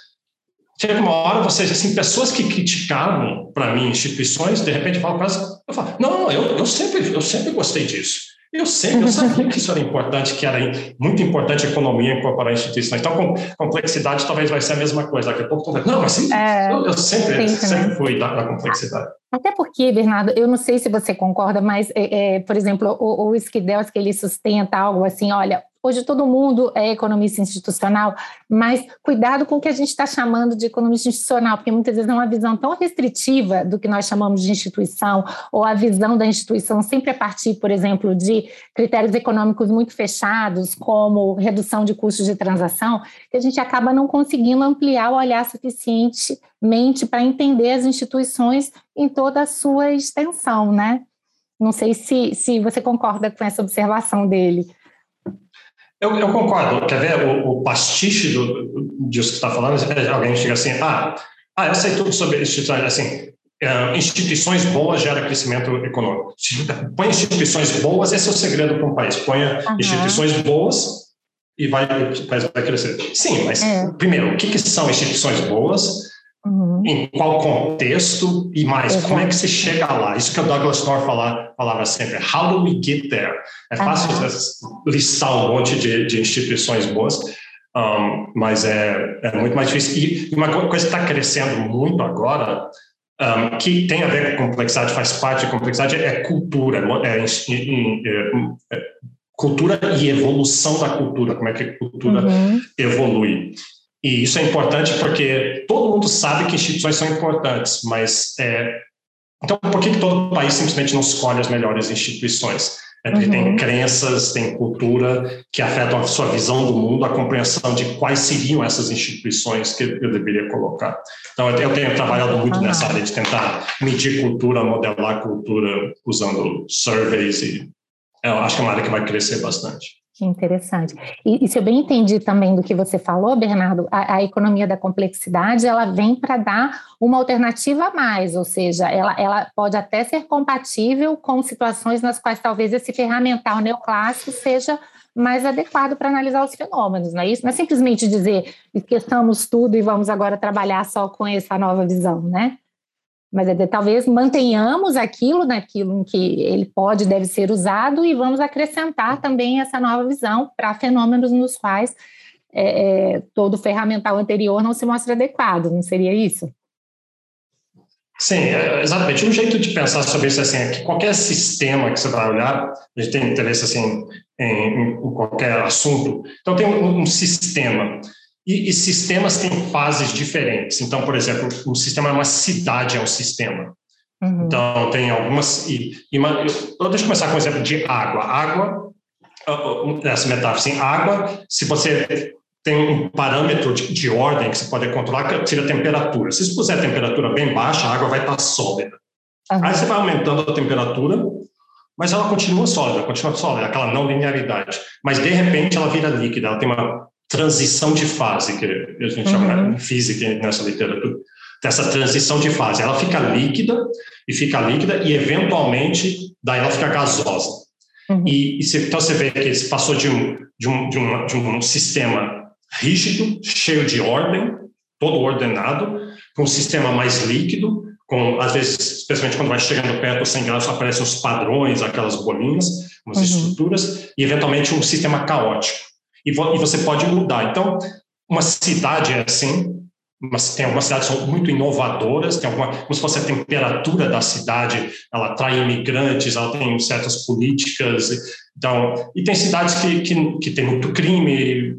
chega uma hora, vocês, assim, pessoas que criticavam para mim instituições, de repente falam quase, eu falo, não, eu, eu, sempre, eu sempre gostei disso. Eu sempre, eu sabia que isso era importante, que era muito importante a economia incorporar instituições. Então, complexidade talvez vai ser a mesma coisa. Daqui a pouco, não, mas sim, é, eu, eu, sempre, sempre né? fui da, da, complexidade. Até porque, Bernardo, eu não sei se você concorda, mas, é, é, por exemplo, o, o Skidels, que ele sustenta algo assim, olha, hoje todo mundo é economista institucional, mas cuidado com o que a gente está chamando de economista institucional, porque muitas vezes é uma visão tão restritiva do que nós chamamos de instituição, ou a visão da instituição sempre a partir, por exemplo, de critérios econômicos muito fechados, como redução de custos de transação, que a gente acaba não conseguindo ampliar o olhar suficientemente para entender as instituições em toda a sua extensão, né? Não sei se, se você concorda com essa observação dele. Eu, eu concordo. Quer ver o, o pastiche do, disso que está falando? É, alguém chega assim, ah, ah, eu sei tudo sobre instituições, assim, uh, instituições boas geram crescimento econômico. Põe instituições boas, esse é o segredo para um país. Põe uhum. instituições boas e vai, o país vai crescer. Sim, mas é. primeiro, o que, que são instituições boas? Uhum. Em qual contexto e mais, como é que você chega lá? Isso que o Douglas North fala, falava sempre, how do we get there? É fácil uhum. listar um monte de, de instituições boas, um, mas é, é, muito mais difícil. E uma coisa que está crescendo muito agora, um, que tem a ver com complexidade, faz parte da complexidade, é cultura, é, é, é, é, cultura e evolução da cultura, como é que a cultura uhum. evolui. E isso é importante porque todo mundo sabe que instituições são importantes, mas é, então por que, que todo país simplesmente não escolhe as melhores instituições? É porque uhum. tem crenças, tem cultura que afetam a sua visão do mundo, a compreensão de quais seriam essas instituições que eu deveria colocar. Então, eu tenho trabalhado muito uhum. nessa área de tentar medir cultura, modelar cultura usando surveys e eu acho que é uma área que vai crescer bastante. Que interessante. E, e, se eu bem entendi também do que você falou, Bernardo, a, a economia da complexidade ela vem para dar uma alternativa a mais, ou seja, ela, ela pode até ser compatível com situações nas quais talvez esse ferramental neoclássico seja mais adequado para analisar os fenômenos, não é isso? Não é simplesmente dizer esqueçamos tudo e vamos agora trabalhar só com essa nova visão, né? Mas é talvez mantenhamos aquilo naquilo em que ele pode deve ser usado e vamos acrescentar também essa nova visão para fenômenos nos quais é, é, todo o ferramental anterior não se mostra adequado, não seria isso? Sim, é, exatamente. Um jeito de pensar sobre isso assim, é que qualquer sistema que você vai olhar, a gente tem interesse assim, em, em qualquer assunto, então tem um, um sistema. E, e, sistemas têm fases diferentes. Então, por exemplo, um sistema é uma cidade, é um sistema. Uhum. Então, tem algumas. E, e uma, eu, deixa eu começar com o exemplo de água. Água, essa metáfora, assim, água, se você tem um parâmetro de, de ordem que você pode controlar, que seria a temperatura. Se você puser a temperatura bem baixa, a água vai estar sólida. Uhum. Aí você vai aumentando a temperatura, mas ela continua sólida, continua sólida, aquela não linearidade. Mas, de repente, ela vira líquida, ela tem uma transição de fase, que a gente uhum. chama em física nessa literatura, dessa transição de fase. Ela fica líquida, e fica líquida, e eventualmente, daí ela fica gasosa. Uhum. E, e se, então você vê que se passou de um, de, um, de, um, de um sistema rígido, cheio de ordem, todo ordenado, para um sistema mais líquido, com, às vezes, especialmente quando vai chegando perto dos 100 graus, aparecem os padrões, aquelas bolinhas, umas uhum. estruturas, e eventualmente um sistema caótico e, vo, e você pode mudar. Então, uma cidade é assim, mas tem algumas cidades que são muito inovadoras, tem alguma, como se fosse a temperatura da cidade, ela atrai imigrantes, ela tem certas políticas, então, e tem cidades que, que, que tem muito crime,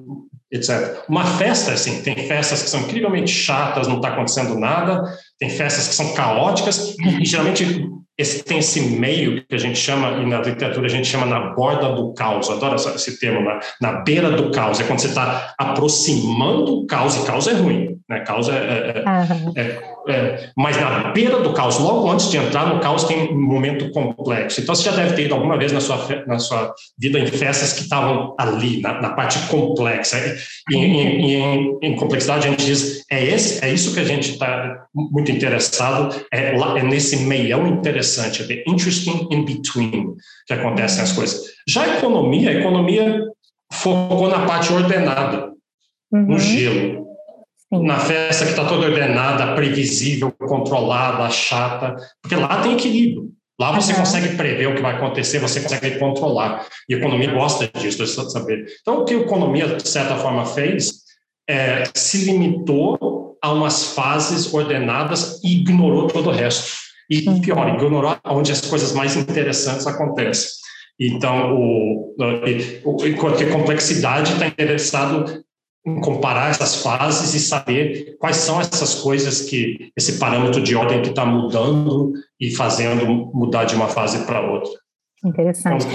etc. Uma festa, assim, tem festas que são incrivelmente chatas, não está acontecendo nada, tem festas que são caóticas, e geralmente esse, tem esse meio que a gente chama, e na literatura a gente chama na borda do caos, adoro esse termo, na, na beira do caos, é quando você está aproximando o caos, e caos é ruim, né? caos é, é, uhum. é é, mas na beira do caos, logo antes de entrar no caos, tem um momento complexo. Então, você já deve ter ido alguma vez na sua, na sua vida em festas que estavam ali, na, na parte complexa. E, em, em, em, complexidade, a gente diz: é, esse, é isso que a gente está muito interessado, é, é nesse meião interessante, é the interesting in between, que acontecem as coisas. Já a economia, a economia focou na parte ordenada, uhum. no gelo na festa que está toda ordenada, previsível, controlada, chata, porque lá tem equilíbrio. Lá você uhum. consegue prever o que vai acontecer, você consegue controlar. E a economia gosta disso, de saber. Então, o que a economia, de certa forma, fez é se limitou a umas fases ordenadas e ignorou todo o resto. E, pior, ignorou onde as coisas mais interessantes acontecem. Então, o, o, enquanto que a complexidade está interessado comparar essas fases e saber quais são essas coisas que esse parâmetro de ordem que está mudando e fazendo mudar de uma fase para outra. Interessante.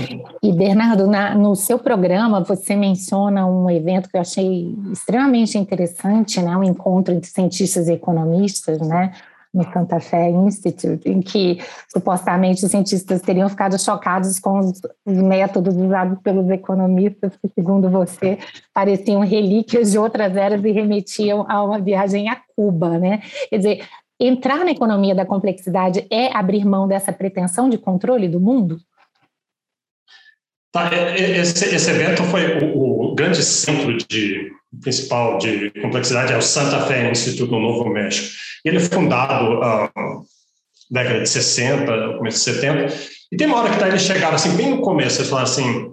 E, Bernardo, na, no seu programa, você menciona um evento que eu achei extremamente interessante, né? um encontro entre cientistas e economistas, né? No Santa Fe Institute, em que supostamente os cientistas teriam ficado chocados com os, métodos usados pelos economistas, que, segundo você, pareciam relíquias de outras eras e remetiam a uma viagem a Cuba, né? Quer dizer, entrar na economia da complexidade é abrir mão dessa pretensão de controle do mundo? Tá, esse, esse evento foi o, o grande centro de principal de complexidade é o Santa Fe Instituto no Novo México. Ele é fundado na uh, década de 60, começo de 70, e tem uma hora que tá, eles chegaram assim, bem no começo, eles falaram assim,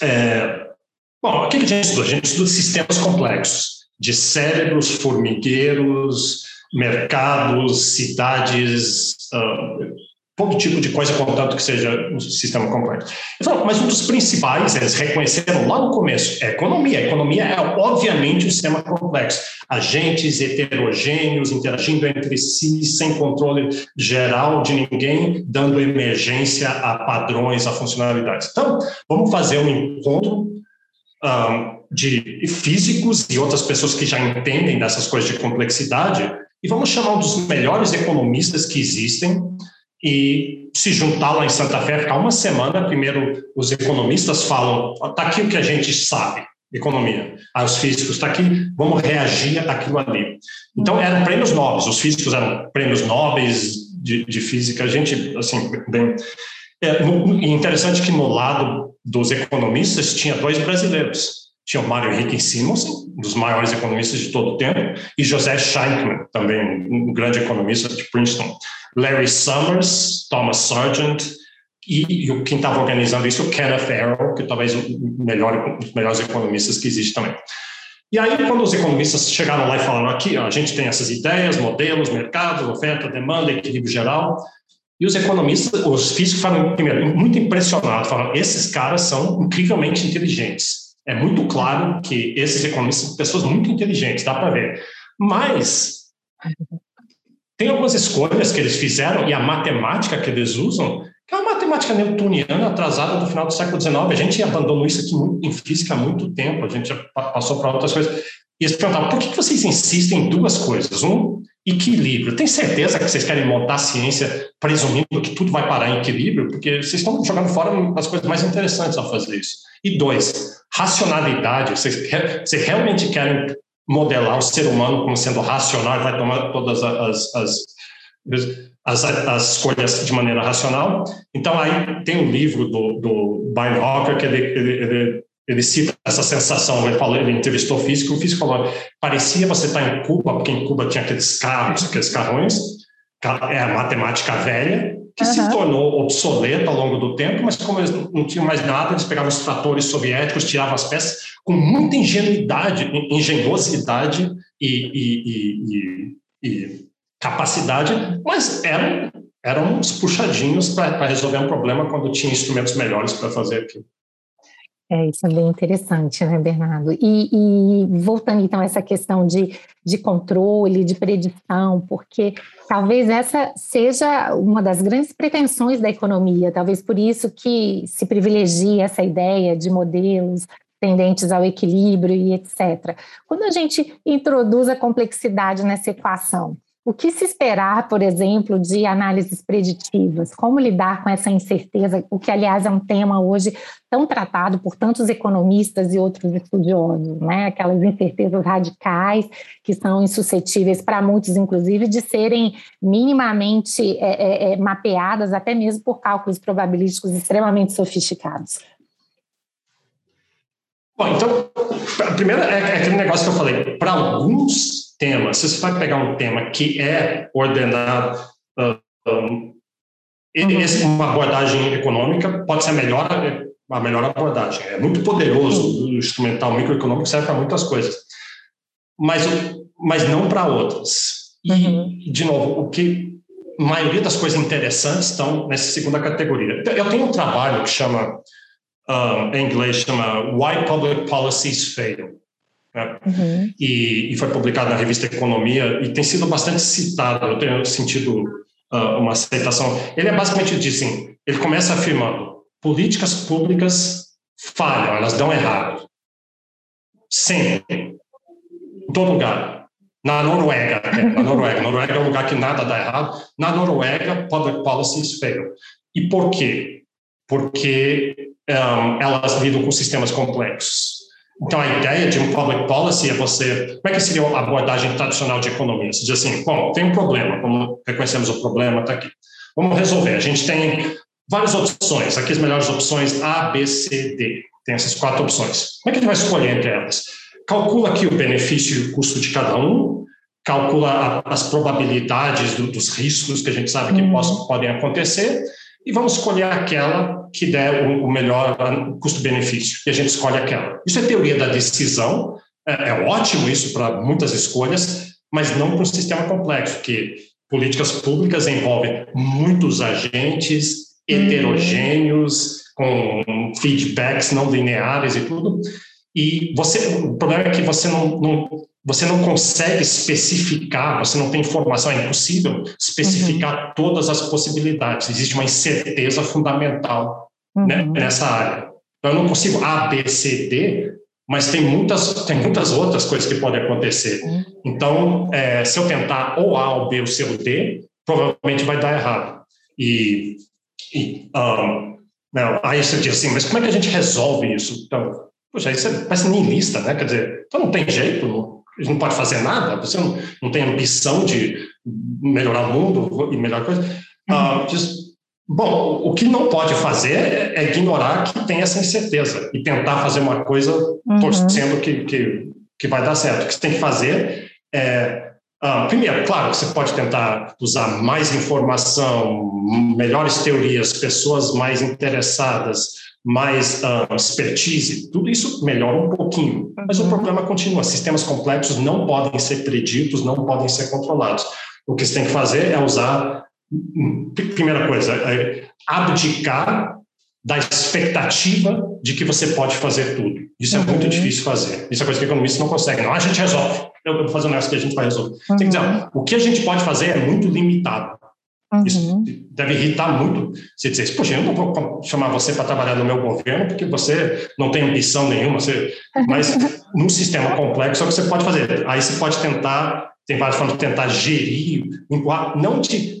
é, bom, o que a gente estuda? A gente estuda sistemas complexos, de cérebros, formigueiros, mercados, cidades, uh, todo tipo de coisa, contanto que seja um sistema complexo. Falo, mas um dos principais, eles reconheceram lá no começo, é a economia. A economia é, obviamente, um sistema complexo. Agentes heterogêneos interagindo entre si, sem controle geral de ninguém, dando emergência a padrões, a funcionalidades. Então, vamos fazer um encontro um, de físicos e outras pessoas que já entendem dessas coisas de complexidade e vamos chamar um dos melhores economistas que existem, e se juntar lá em Santa Fé, ficar uma semana. Primeiro, os economistas falam: está aqui o que a gente sabe, economia. Aí os físicos, está aqui, vamos reagir àquilo ali. Então, eram prêmios nobres, os físicos eram prêmios nobres de, de física, a gente, assim, bem. É interessante que no lado dos economistas tinha dois brasileiros. Tinha o Mário Henrique Simonsen, um dos maiores economistas de todo o tempo, e José Schenkman, também um grande economista de Princeton. Larry Summers, Thomas Sargent, e, e quem estava organizando isso, o Kenneth Arrow, que talvez o melhor, um dos melhores economistas que existe também. E aí, quando os economistas chegaram lá e falaram aqui, ó, a gente tem essas ideias, modelos, mercados, oferta, demanda, equilíbrio geral, e os economistas, os físicos falaram, primeiro, muito impressionados, falaram, esses caras são incrivelmente inteligentes. É muito claro que esses economistas são pessoas muito inteligentes, dá para ver. Mas tem algumas escolhas que eles fizeram e a matemática que eles usam, que é uma matemática newtoniana atrasada do final do século XIX. A gente abandonou isso aqui em física há muito tempo, a gente já passou para outras coisas. E eles perguntavam, por que vocês insistem em duas coisas? Um, equilíbrio. Tem certeza que vocês querem montar a ciência presumindo que tudo vai parar em equilíbrio? Porque vocês estão jogando fora as coisas mais interessantes ao fazer isso. E dois, racionalidade. Vocês, vocês realmente querem modelar o ser humano como sendo racional e vai tomar todas as, as, as, as, escolhas de maneira racional. Então, aí tem um livro do, do Brian Hawker que ele, ele, ele, ele cita essa sensação, ele, falou, ele entrevistou o físico, o físico falou, parecia você estar em Cuba, porque em Cuba tinha aqueles carros, aqueles carrões, é a matemática velha, que uhum. se tornou obsoleta ao longo do tempo, mas como eles não tinham mais nada, eles pegavam os tratores soviéticos, tiravam as peças com muita ingenuidade, engenhosidade e, e, e, e capacidade, mas eram, eram uns puxadinhos para resolver um problema quando tinha instrumentos melhores para fazer aquilo. É, isso é bem interessante, né, Bernardo? E, e, voltando então a essa questão de, de controle, de predição, porque talvez essa seja uma das grandes pretensões da economia, talvez por isso que se privilegia essa ideia de modelos tendentes ao equilíbrio e etc. Quando a gente introduz a complexidade nessa equação, o que se esperar, por exemplo, de análises preditivas? Como lidar com essa incerteza, o que, aliás, é um tema hoje tão tratado por tantos economistas e outros estudiosos, né? Aquelas incertezas radicais que são insuscetíveis para muitos, inclusive, de serem minimamente é, é, é mapeadas, até mesmo por cálculos probabilísticos extremamente sofisticados. Bom, então, a primeira é, é aquele negócio que eu falei. Para alguns temas, se você vai pegar um tema que é ordenado, um, esse, uma abordagem econômica pode ser a melhor, a melhor abordagem. É muito poderoso. O instrumental microeconômico serve para muitas coisas, mas, mas não para outras. E, uhum. de novo, o que a maioria das coisas interessantes estão nessa segunda categoria. Eu tenho um trabalho que chama um, em inglês chama Why Public Policies Fail. Né? Uhum. E, e, foi publicado na revista Economia e tem sido bastante citado, eu tenho sentido uh, uma aceitação. Ele é basicamente diz assim, ele começa afirmando, políticas públicas falham, elas dão errado. Sempre. Em todo lugar. Na Noruega, na Noruega. Noruega é um lugar que nada dá errado. Na Noruega, public policies fail. E por quê? Porque um, elas lidam com sistemas complexos. Então, a ideia de um public policy é você. Como é que seria a abordagem tradicional de economia? Você diz assim: bom, tem um problema, como reconhecemos o problema, está aqui. Vamos resolver. A gente tem várias opções. Aqui as melhores opções A, B, C, D. Tem essas quatro opções. Como é que a gente vai escolher entre elas? Calcula aqui o benefício e o custo de cada um, calcula as probabilidades do, dos riscos que a gente sabe que uhum. possam, podem acontecer e vamos escolher aquela que der o, melhor custo-benefício, e a gente escolhe aquela. Isso é teoria da decisão, é, é ótimo isso para muitas escolhas, mas não para um sistema complexo, que políticas públicas envolvem muitos agentes uhum. heterogêneos, com feedbacks não lineares e tudo. E você, o problema é que você não, não, você não consegue especificar, você não tem informação, é impossível especificar uhum. todas as possibilidades. Existe uma incerteza fundamental né, uhum. né, nessa área. Eu não consigo A, B, C, D, mas tem muitas, tem muitas outras coisas que podem acontecer. Uhum. Então, é, se eu tentar ou A, ou B, ou C, ou D, provavelmente vai dar errado. E, e um, não, aí você diz assim, mas como é que a gente resolve isso? Então, poxa, isso é, parece lista, né? Quer dizer, então não tem jeito, não, não pode fazer nada, você não, não tem ambição de melhorar o mundo e melhor coisa. Ah, diz, bom, o que não pode fazer é, é, ignorar que tem essa incerteza e tentar fazer uma coisa uhum. torcendo que, que, que vai dar certo. O que você tem que fazer é Uh, primeiro, claro que você pode tentar usar mais informação, melhores teorias, pessoas mais interessadas, mais uh, expertise, tudo isso melhora um pouquinho. Mas o uhum. problema continua: sistemas complexos não podem ser preditos, não podem ser controlados. O que você tem que fazer é usar, primeira coisa, é abdicar da expectativa de que você pode fazer tudo. Isso é muito uhum. difícil fazer. Isso é coisa que economistas não conseguem. Não, a gente resolve. Eu vou fazer um negócio que a gente vai resolver. Uhum. Tem que dizer, o que a gente pode fazer é muito limitado. Uhum. Isso deve irritar muito. Você dizer, poxa, eu não vou chamar você para trabalhar no meu governo porque você não tem ambição nenhuma. Você... Mas num sistema complexo é o que você pode fazer. Aí você pode tentar, tem várias formas de tentar gerir, não de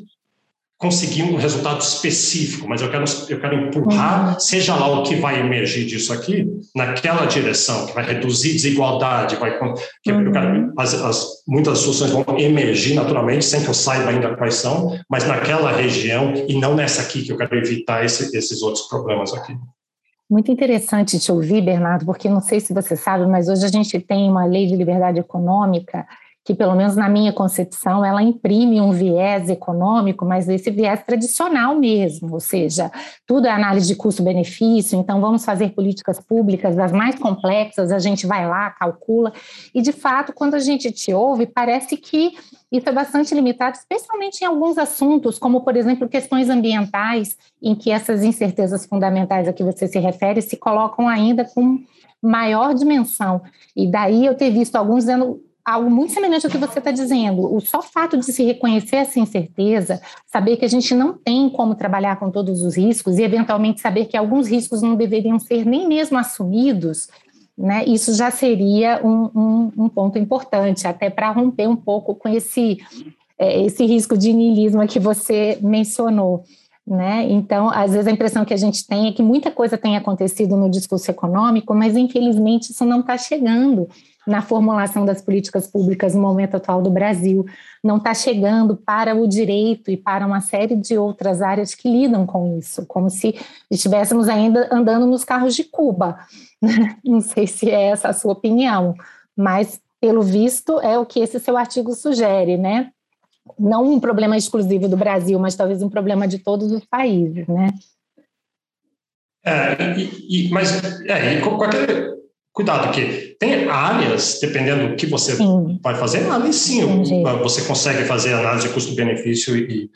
conseguir um resultado específico, mas eu quero, eu quero empurrar, uhum. seja lá o que vai emergir disso aqui, naquela direção, que vai reduzir desigualdade, vai, que uhum. quero, as, as, muitas soluções vão emergir naturalmente, sem que eu saiba ainda quais são, mas naquela região e não nessa aqui, que eu quero evitar esse, esses outros problemas aqui. Muito interessante te ouvir, Bernardo, porque não sei se você sabe, mas hoje a gente tem uma lei de liberdade econômica que, pelo menos na minha concepção, ela imprime um viés econômico, mas esse viés tradicional mesmo, ou seja, tudo é análise de custo-benefício, então vamos fazer políticas públicas das mais complexas, a gente vai lá, calcula, e de fato, quando a gente te ouve, parece que isso é bastante limitado, especialmente em alguns assuntos, como, por exemplo, questões ambientais, em que essas incertezas fundamentais a que você se refere se colocam ainda com maior dimensão. E daí eu ter visto alguns dizendo algo muito semelhante ao que você está dizendo. O só fato de se reconhecer essa incerteza, saber que a gente não tem como trabalhar com todos os riscos e, eventualmente, saber que alguns riscos não deveriam ser nem mesmo assumidos, né, isso já seria um, um, um ponto importante, até para romper um pouco com esse, é, esse risco de niilismo que você mencionou. Né? Então, às vezes a impressão que a gente tem é que muita coisa tem acontecido no discurso econômico, mas infelizmente isso não está chegando na formulação das políticas públicas no momento atual do Brasil, não está chegando para o direito e para uma série de outras áreas que lidam com isso, como se estivéssemos ainda andando nos carros de Cuba. Não sei se é essa a sua opinião, mas pelo visto é o que esse seu artigo sugere, né? Não um problema exclusivo do Brasil, mas talvez um problema de todos os países, né? É, e, e, mas é, qualquer cuidado, que tem áreas, dependendo do que você sim. vai fazer, ali sim Entendi. você consegue fazer análise de custo-benefício e,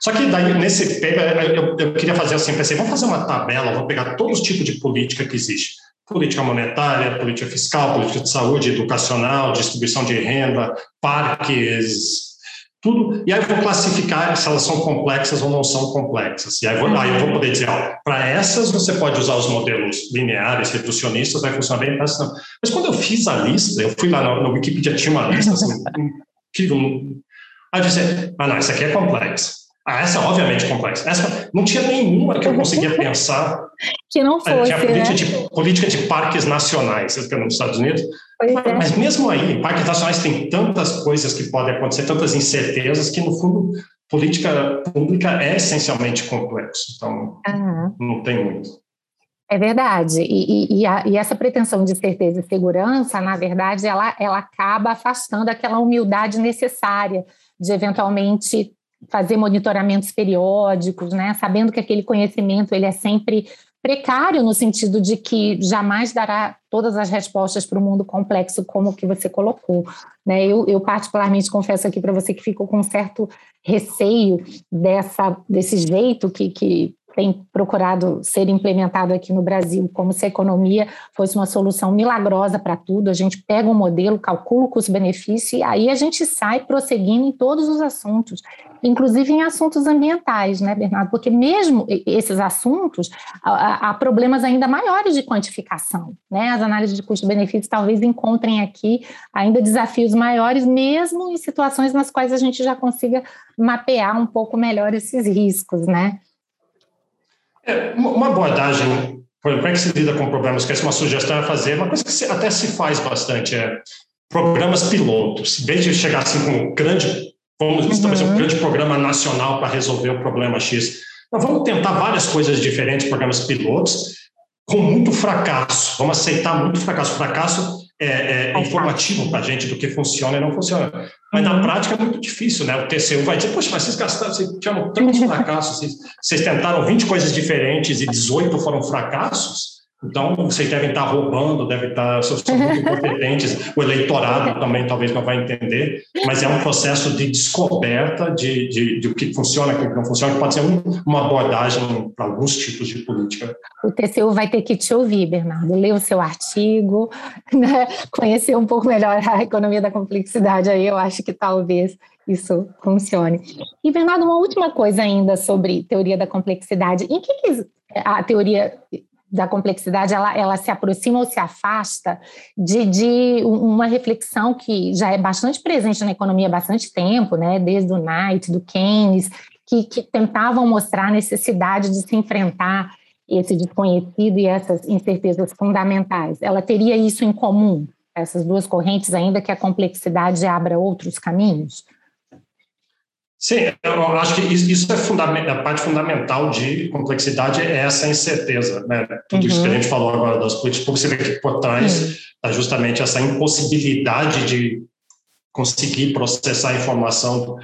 Só que daí, nesse paper, eu, eu queria fazer assim, pensei, vamos fazer uma tabela, vou pegar todos os tipos de política que existe. Política monetária, política fiscal, política de saúde, educacional, distribuição de renda, parques, tudo. E aí eu vou classificar se elas são complexas ou não são complexas. E aí, vou, aí eu vou poder dizer, para essas você pode usar os modelos lineares, reducionistas, vai funcionar bem, para essas não. Mas quando eu fiz a lista, eu fui lá no, no Wikipedia, tinha uma lista assim, incrível. Aí eu disse, ah não, essa aqui é complexa. Ah, essa é obviamente complexa. Essa não tinha nenhuma que eu conseguia pensar. que não fosse, Tinha política, né? de, política de parques nacionais, nos Estados Unidos. Mas, é. mas, mesmo aí, parques nacionais tem tantas coisas que podem acontecer, tantas incertezas, que no fundo, política pública é essencialmente complexo. Então, uhum. não tem muito. É verdade. E, e, e, a, e, essa pretensão de certeza e segurança, na verdade, ela, ela acaba afastando aquela humildade necessária de eventualmente fazer monitoramentos periódicos, né, sabendo que aquele conhecimento ele é sempre precário no sentido de que jamais dará todas as respostas para o mundo complexo como que você colocou. Né? Eu, eu particularmente confesso aqui para você que ficou com um certo receio dessa, desse jeito que, que tem procurado ser implementado aqui no Brasil, como se a economia fosse uma solução milagrosa para tudo. A gente pega um modelo, calcula o custo-benefício e aí a gente sai prosseguindo em todos os assuntos, inclusive em assuntos ambientais, né, Bernardo? Porque mesmo esses assuntos, há, problemas ainda maiores de quantificação, né? As análises de custo-benefício talvez encontrem aqui ainda desafios maiores, mesmo em situações nas quais a gente já consiga mapear um pouco melhor esses riscos, né? É, uma abordagem, por exemplo, como é que se lida com problemas, que essa é uma sugestão a fazer, uma coisa que até se faz bastante, é programas pilotos. Em vez de chegar assim com um grande, vamos estabelecer uhum. um grande programa nacional para resolver o problema X, nós vamos tentar várias coisas diferentes, programas pilotos, com muito fracasso. Vamos aceitar muito fracasso. Fracasso é, é informativo para a gente do que funciona e não funciona. Mas na uhum. prática é muito difícil, né? O TCU vai dizer, poxa, mas vocês gastaram, vocês tiveram tantos fracassos, vocês, vocês tentaram 20 coisas diferentes e 18 foram fracassos. Então, vocês devem estar roubando, devem estar, são muito incompetentes. O eleitorado também talvez não vai entender, mas é um processo de descoberta de, de, de o que funciona, o que não funciona, que pode ser um, uma abordagem para alguns tipos de política. O TCU vai ter que te ouvir, Bernardo, ler o seu artigo, né? conhecer um pouco melhor a economia da complexidade, aí eu acho que talvez isso funcione. E, Bernardo, uma última coisa ainda sobre teoria da complexidade. Em que, que a teoria da complexidade ela, ela se aproxima ou se afasta de, de uma reflexão que já é bastante presente na economia há bastante tempo, né? desde o Knight, do Keynes, que, que tentavam mostrar a necessidade de se enfrentar esse desconhecido e essas incertezas fundamentais. Ela teria isso em comum, essas duas correntes, ainda que a complexidade abra outros caminhos? Sim, eu acho que isso é a parte fundamental de complexidade é essa incerteza, né? Tudo uhum. isso que a uhum. gente falou agora das políticas públicas, você vê que por trás está justamente essa impossibilidade de conseguir processar a informação.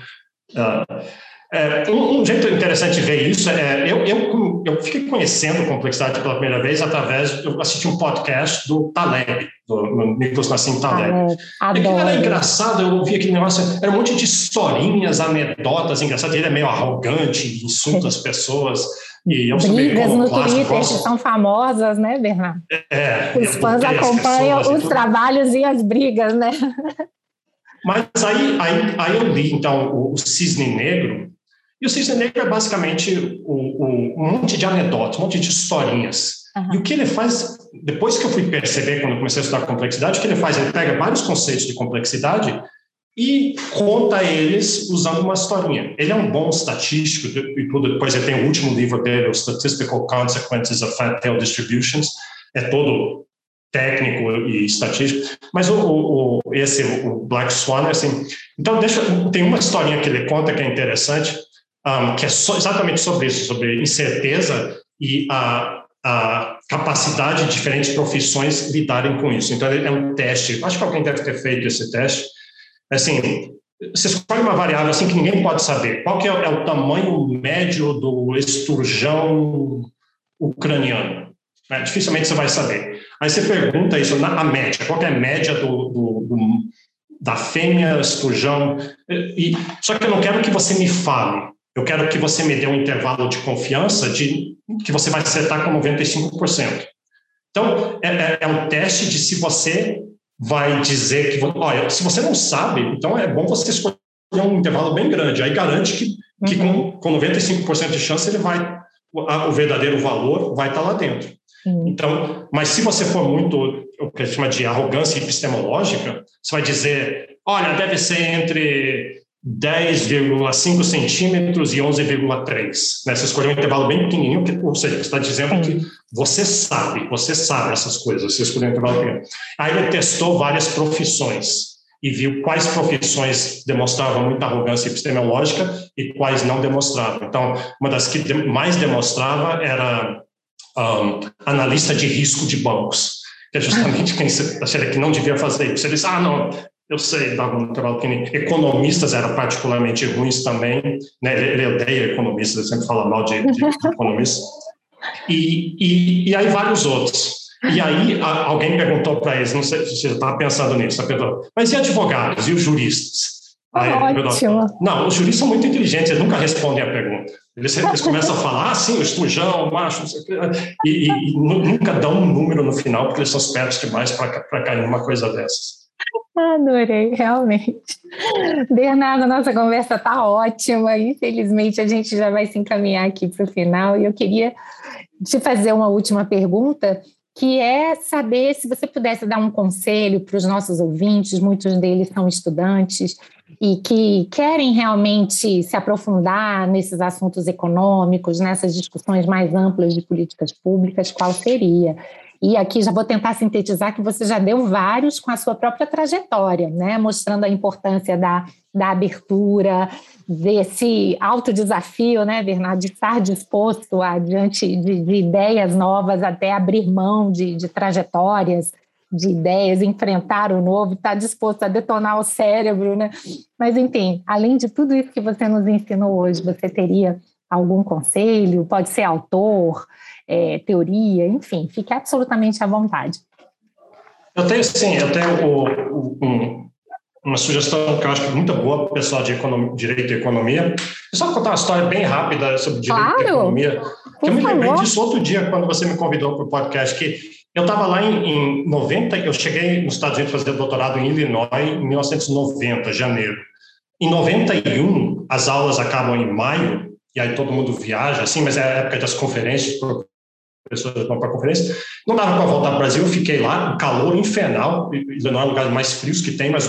Uh, é, um, um, jeito interessante de ver isso é eu, eu, eu fiquei conhecendo complexidade pela primeira vez através eu assisti um podcast do Taleb do Nicolas Nassim Taleb. Ah, e era engraçado eu ouvi aquele negócio era um monte de historinhas anedotas engraçadas ele é meio arrogante insulta as pessoas e eu brigas no Twitter que são famosas né Bernardo? É, os fãs acompanham os trabalhos e as brigas né? Mas aí, aí, aí eu li, então, o Cisne Negro, e o Cisne Negro é basicamente um, um monte de anedotas, um monte de historinhas. Uhum. E o que ele faz, depois que eu fui perceber, quando eu comecei a estudar complexidade, o que ele faz? Ele pega vários conceitos de complexidade e conta eles usando uma historinha. Ele é um bom estatístico e tudo. Depois ele tem o último livro dele, o Statistical Consequences of Fat Tail Distributions. É todo técnico e estatístico. Mas o, o, esse, o Black Swan, assim... Então, deixa, tem uma historinha que ele conta que é interessante um, que é exatamente sobre isso, sobre incerteza e a, a capacidade de diferentes profissões lidarem com isso. Então, é um teste. Acho que alguém deve ter feito esse teste. Assim, você escolhe uma variável assim que ninguém pode saber. Qual que é, é o tamanho médio do esturjão ucraniano? Né? Dificilmente você vai saber. Aí você pergunta isso na a média. Qual é a média do, do, do da fêmea esturjão? E, só que eu não quero que você me fale eu quero que você me dê um intervalo de confiança de que você vai acertar com 95%. Então, é, é, é um teste de se você vai dizer que, olha, se você não sabe, então é bom você escolher um intervalo bem grande. Aí garante que, que com, com 95% de chance ele vai, o, o verdadeiro valor vai estar lá dentro. Então, mas se você for muito o que a gente chama de arrogância epistemológica, você vai dizer, olha, deve ser entre 10,5 centímetros e 11,3. Né? Você escolheu um intervalo bem pequenininho, que, ou seja, você está dizendo que você sabe, você sabe essas coisas, você escolheu um intervalo pequeno. Aí ele testou várias profissões e viu quais profissões demonstravam muita arrogância epistemológica e quais não demonstravam. Então, uma das que mais demonstrava era um, analista de risco de bancos, que é justamente quem acharia que não devia fazer isso. Ele disse, ah, não, eu sei, trabalho que economistas eram particularmente ruins também, né? ele, ele odeia economistas, ele sempre fala mal de, de economistas, e, e, e aí vários outros. E aí a, alguém perguntou para eles, não sei se você estava pensando nisso, perguntou, mas e advogados e os juristas? Aí, Ótimo. Não, os juristas são muito inteligentes, eles nunca respondem a pergunta. Eles, eles começam a falar, ah, sim, o estujão, o macho, não sei o quê, e, e, e, nunca dão um número no final, porque eles são espertos demais para cair numa coisa dessas. Adorei, realmente. Bernardo, nossa conversa está ótima. Infelizmente, a gente já vai se encaminhar aqui para o final. E eu queria te fazer uma última pergunta, que é saber se você pudesse dar um conselho para os nossos ouvintes, muitos deles são estudantes e que querem realmente se aprofundar nesses assuntos econômicos, nessas discussões mais amplas de políticas públicas, qual seria? E aqui já vou tentar sintetizar que você já deu vários com a sua própria trajetória, né? mostrando a importância da, da abertura, desse alto desafio, né, Bernardo, de estar disposto a, diante de, de ideias novas, até abrir mão de, de trajetórias, de ideias, enfrentar o novo, estar disposto a detonar o cérebro, né? Mas, enfim, além de tudo isso que você nos ensinou hoje, você teria algum conselho? Pode ser autor, é, teoria, enfim, fique absolutamente à vontade. Eu tenho, sim, eu tenho o, o, um, uma sugestão que eu acho que é muito boa para o pessoal de economia, direito e economia. Eu só contar uma história bem rápida sobre direito claro. e economia. Que eu me lembrei disso outro dia, quando você me convidou para o podcast, que eu estava lá em, em 90, eu cheguei nos Estados Unidos fazer doutorado em Illinois em 1990, janeiro. Em 91, as aulas acabam em maio, e aí todo mundo viaja, assim, mas é a época das conferências, pessoas vão para a conferência. Não dava para voltar para o Brasil, eu fiquei lá, calor infernal, não é um lugar mais frios que tem, mas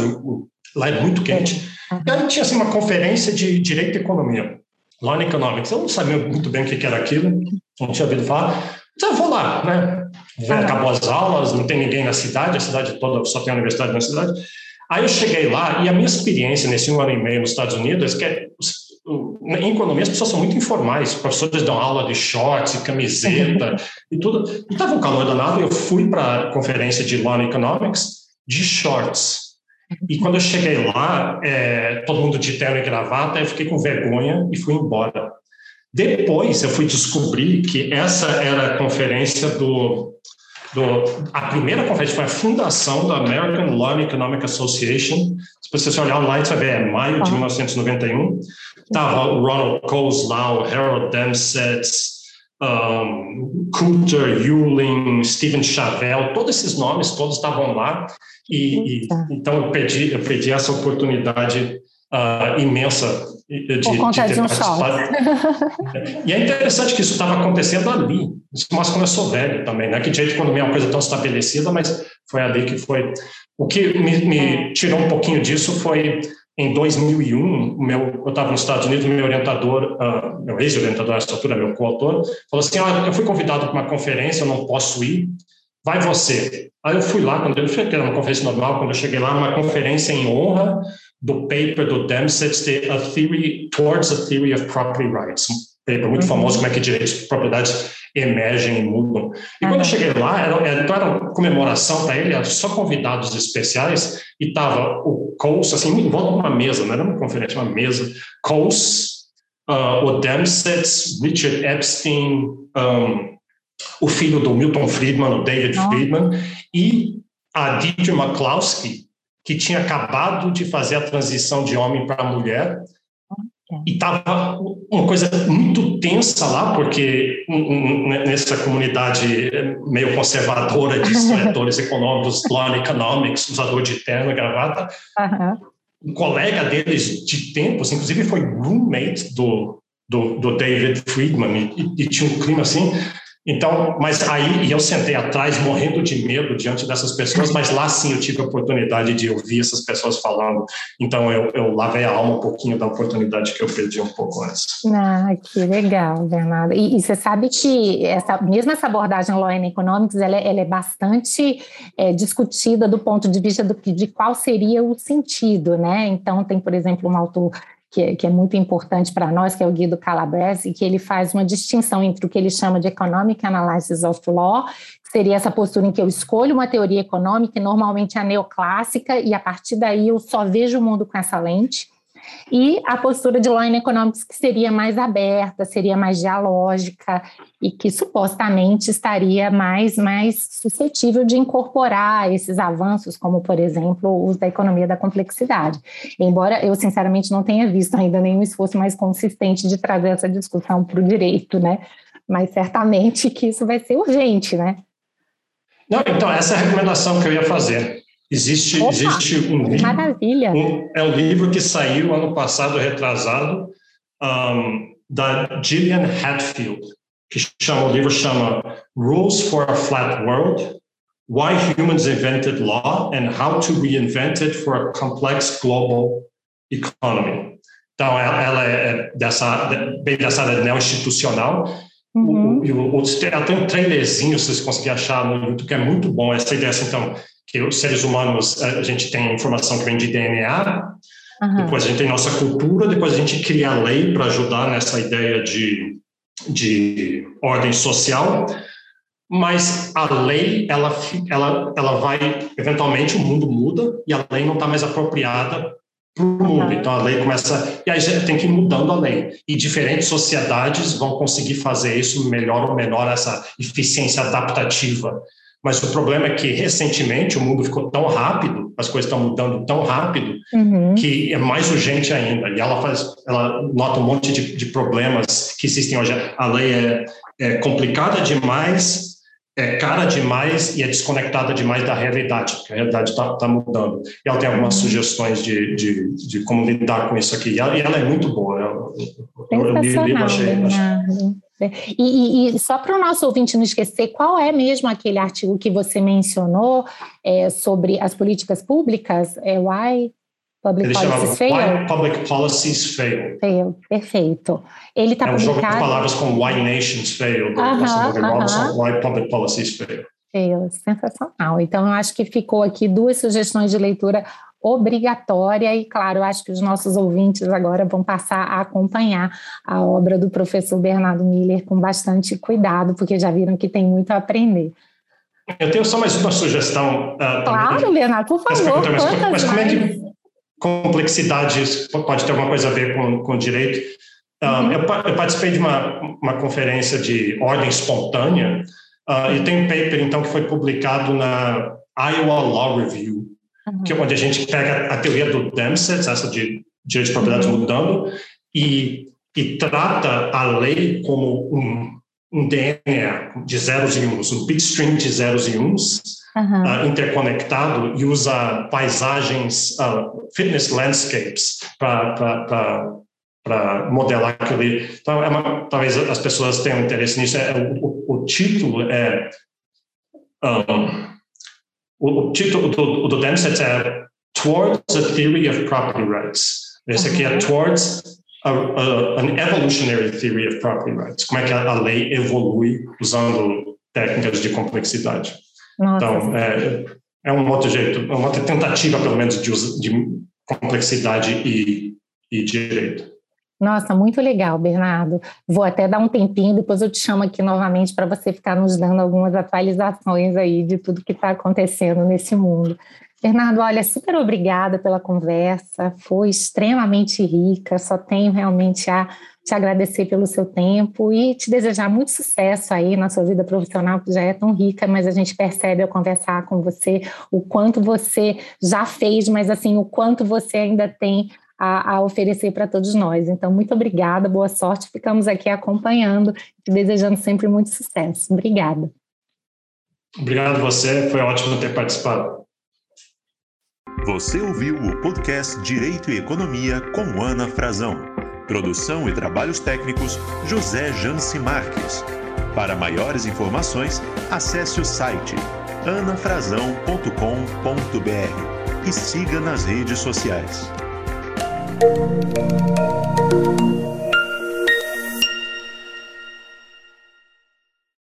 lá é muito quente. E aí tinha assim, uma conferência de Direito e Economia, Law and Economics. Eu não sabia muito bem o que era aquilo, não tinha ouvido falar. Então, eu vou lá, né? Acabou as aulas, não tem ninguém na cidade, a cidade toda só tem a universidade na cidade. Aí eu cheguei lá e a minha experiência nesse um ano e meio nos Estados Unidos, que é, em economia as pessoas são muito informais, professores dão aula de shorts camiseta e tudo. E estava um calor danado, eu fui para a conferência de Law Economics de shorts. E quando eu cheguei lá, é, todo mundo de terno e gravata, eu fiquei com vergonha e fui embora. Depois eu fui descobrir que essa era a conferência do, do a primeira conferência foi a fundação da American Law Economic Association. Se você olhar online, você vai ver, é maio de 1991. Estava o Ronald o Harold Dempsett, um, Coulter, Ewing, Stephen Chavel, todos esses nomes todos estavam lá e, e então eu pedi eu pedi essa oportunidade uh, imensa de, Por conta de, de um e é interessante que isso estava acontecendo ali. Isso mostra como eu sou velho também, né? Que direito de economia é uma coisa tão estabelecida, mas foi ali que foi. O que me, me é. tirou um pouquinho disso foi em 2001, meu, eu estava nos Estados Unidos, meu orientador, uh, meu ex-orientador nessa altura, meu coautor, falou assim, ah, eu fui convidado para uma conferência, eu não posso ir, vai você. Aí eu fui lá, quando eu cheguei, uma conferência normal, quando eu cheguei lá, uma conferência em honra do paper do Dempsey, A Theory Towards a Theory of Property Rights, paper muito uhum. famoso, como é que direitos de propriedade emergem e mudam. E quando eu cheguei lá, era, então era uma comemoração para ele, só convidados especiais, e estava o Coase, assim, em volta de uma mesa, não era uma conferência, uma mesa, Coase, uh, o Dempsey, Richard Epstein, um, o filho do Milton Friedman, o David oh. Friedman, e a Deirdre McCloskey, que tinha acabado de fazer a transição de homem para mulher, É. E estava uma coisa muito tensa lá, porque nessa comunidade meio conservadora de historiadores econômicos, law economics, usador de terno e gravata, uhum. um colega deles de tempos, inclusive foi roommate do, do, do David Friedman, e, e tinha um clima assim, então, mas aí eu sentei atrás morrendo de medo diante dessas pessoas, mas lá sim eu tive a oportunidade de ouvir essas pessoas falando. Então eu, eu lavei a alma um pouquinho da oportunidade que eu perdi um pouco antes. Ah, que legal, Bernardo. E, e você sabe que essa, mesmo essa abordagem Law and Economics, ela, é, ela é bastante é, discutida do ponto de vista do, de qual seria o sentido, né? Então tem, por exemplo, um autor que é, que é muito importante para nós, que é o Guido Calabrese, que ele faz uma distinção entre o que ele chama de Economic Analysis of Law, que seria essa postura em que eu escolho uma teoria econômica, normalmente a neoclássica, e a partir daí eu só vejo o mundo com essa lente, e a postura de Law Economics, que seria mais aberta, seria mais dialógica e que supostamente estaria mais, mais suscetível de incorporar esses avanços, como, por exemplo, o uso da economia da complexidade. Embora eu, sinceramente, não tenha visto ainda nenhum esforço mais consistente de trazer essa discussão para o direito, né? Mas certamente que isso vai ser urgente, né? Não, então, essa é a recomendação que eu ia fazer. Existe, Opa, existe um livro. Maravilha! Um, é um livro que saiu ano passado, retrasado, um, da Gillian Hatfield, que chama, o livro chama Rules for a Flat World: Why Humans Invented Law and How to Reinvent It for a Complex Global Economy. Então, ela, ela é dessa, bem dessa área neo-institucional. Uhum. O, o, ela tem um trailerzinho, se vocês conseguirem achar no YouTube, que é muito bom. Essa ideia, assim, então, que os seres humanos, a gente tem informação que vem de DNA, uhum. depois a gente tem nossa cultura, depois a gente cria a lei para ajudar nessa ideia de, de ordem social, mas a lei, ela, ela, ela vai, eventualmente o mundo muda e a lei não está mais apropriada para o mundo. Então a lei começa. E aí tem que ir mudando a lei. E diferentes sociedades vão conseguir fazer isso melhor ou menor, essa eficiência adaptativa. Mas o problema é que, recentemente, o mundo ficou tão rápido, as coisas estão mudando tão rápido, uhum. que é mais urgente ainda. E ela, faz, ela nota um monte de, de problemas que existem hoje. A lei é, é complicada demais, é cara demais e é desconectada demais da realidade, porque a realidade está tá mudando. E ela tem algumas sugestões de, de, de, como lidar com isso aqui. E ela, e ela é muito boa. Eu, eu, eu li, achei, achei. E, e, e, só para o nosso ouvinte não esquecer, qual é mesmo aquele artigo que você mencionou é, sobre as políticas públicas? É Why Public Ele Policies Fail? Why Public Policies Fail. Fail, perfeito. Ele está é um publicado... jogo de palavras com Why Nations Fail, do uh -huh, Why Public Policies Fail. Fail, sensacional. Então, eu acho que ficou aqui duas sugestões de leitura obrigatória e, claro, acho que os nossos ouvintes agora vão passar a acompanhar a obra do professor Bernardo Miller com bastante cuidado, porque já viram que tem muito a aprender. Eu tenho só mais uma sugestão. Uh, claro, Bernardo, por favor. Mas, mas, mas como é que complexidade pode ter alguma coisa a ver com, com direito? Uh, uhum. eu, eu, participei de uma, uma conferência de ordem espontânea uh, e tem um paper, então, que foi publicado na Iowa Law Review, uhum. que é onde a gente pega a teoria do Dempsey, essa de direito de propriedade uhum. mudando, e, e trata a lei como um, um DNA de zeros e uns, um bitstream de zeros e uns, uhum. uh, interconectado, e usa paisagens, uh, fitness landscapes, para para modelar aquilo Então, é uma, talvez as pessoas tenham interesse nisso. É, o, o, título é um, o, título do, do Dempsey é Towards a Theory of Property Rights. Esse aqui é Towards a, a, an Evolutionary Theory of Property Rights. Como é que a lei evolui usando técnicas de complexidade. Nossa. Então, é, é um outro jeito, é uma outra tentativa, pelo menos, de, de complexidade e, e direito. Nossa, muito legal, Bernardo. Vou até dar um tempinho, depois eu te chamo aqui novamente para você ficar nos dando algumas atualizações aí de tudo que está acontecendo nesse mundo. Bernardo, olha, super obrigada pela conversa, foi extremamente rica, só tenho realmente a te agradecer pelo seu tempo e te desejar muito sucesso aí na sua vida profissional, que já é tão rica, mas a gente percebe ao conversar com você o quanto você já fez, mas assim, o quanto você ainda tem a, a oferecer para todos nós. Então, muito obrigada, boa sorte. Ficamos aqui acompanhando e desejando sempre muito sucesso. Obrigada. Obrigado você, foi ótimo ter participado. Você ouviu o podcast Direito e Economia com Ana Frazão. Produção e trabalhos técnicos José Janci Marques. Para maiores informações, acesse o site anafrazão.com.br e siga nas redes sociais. Thank you.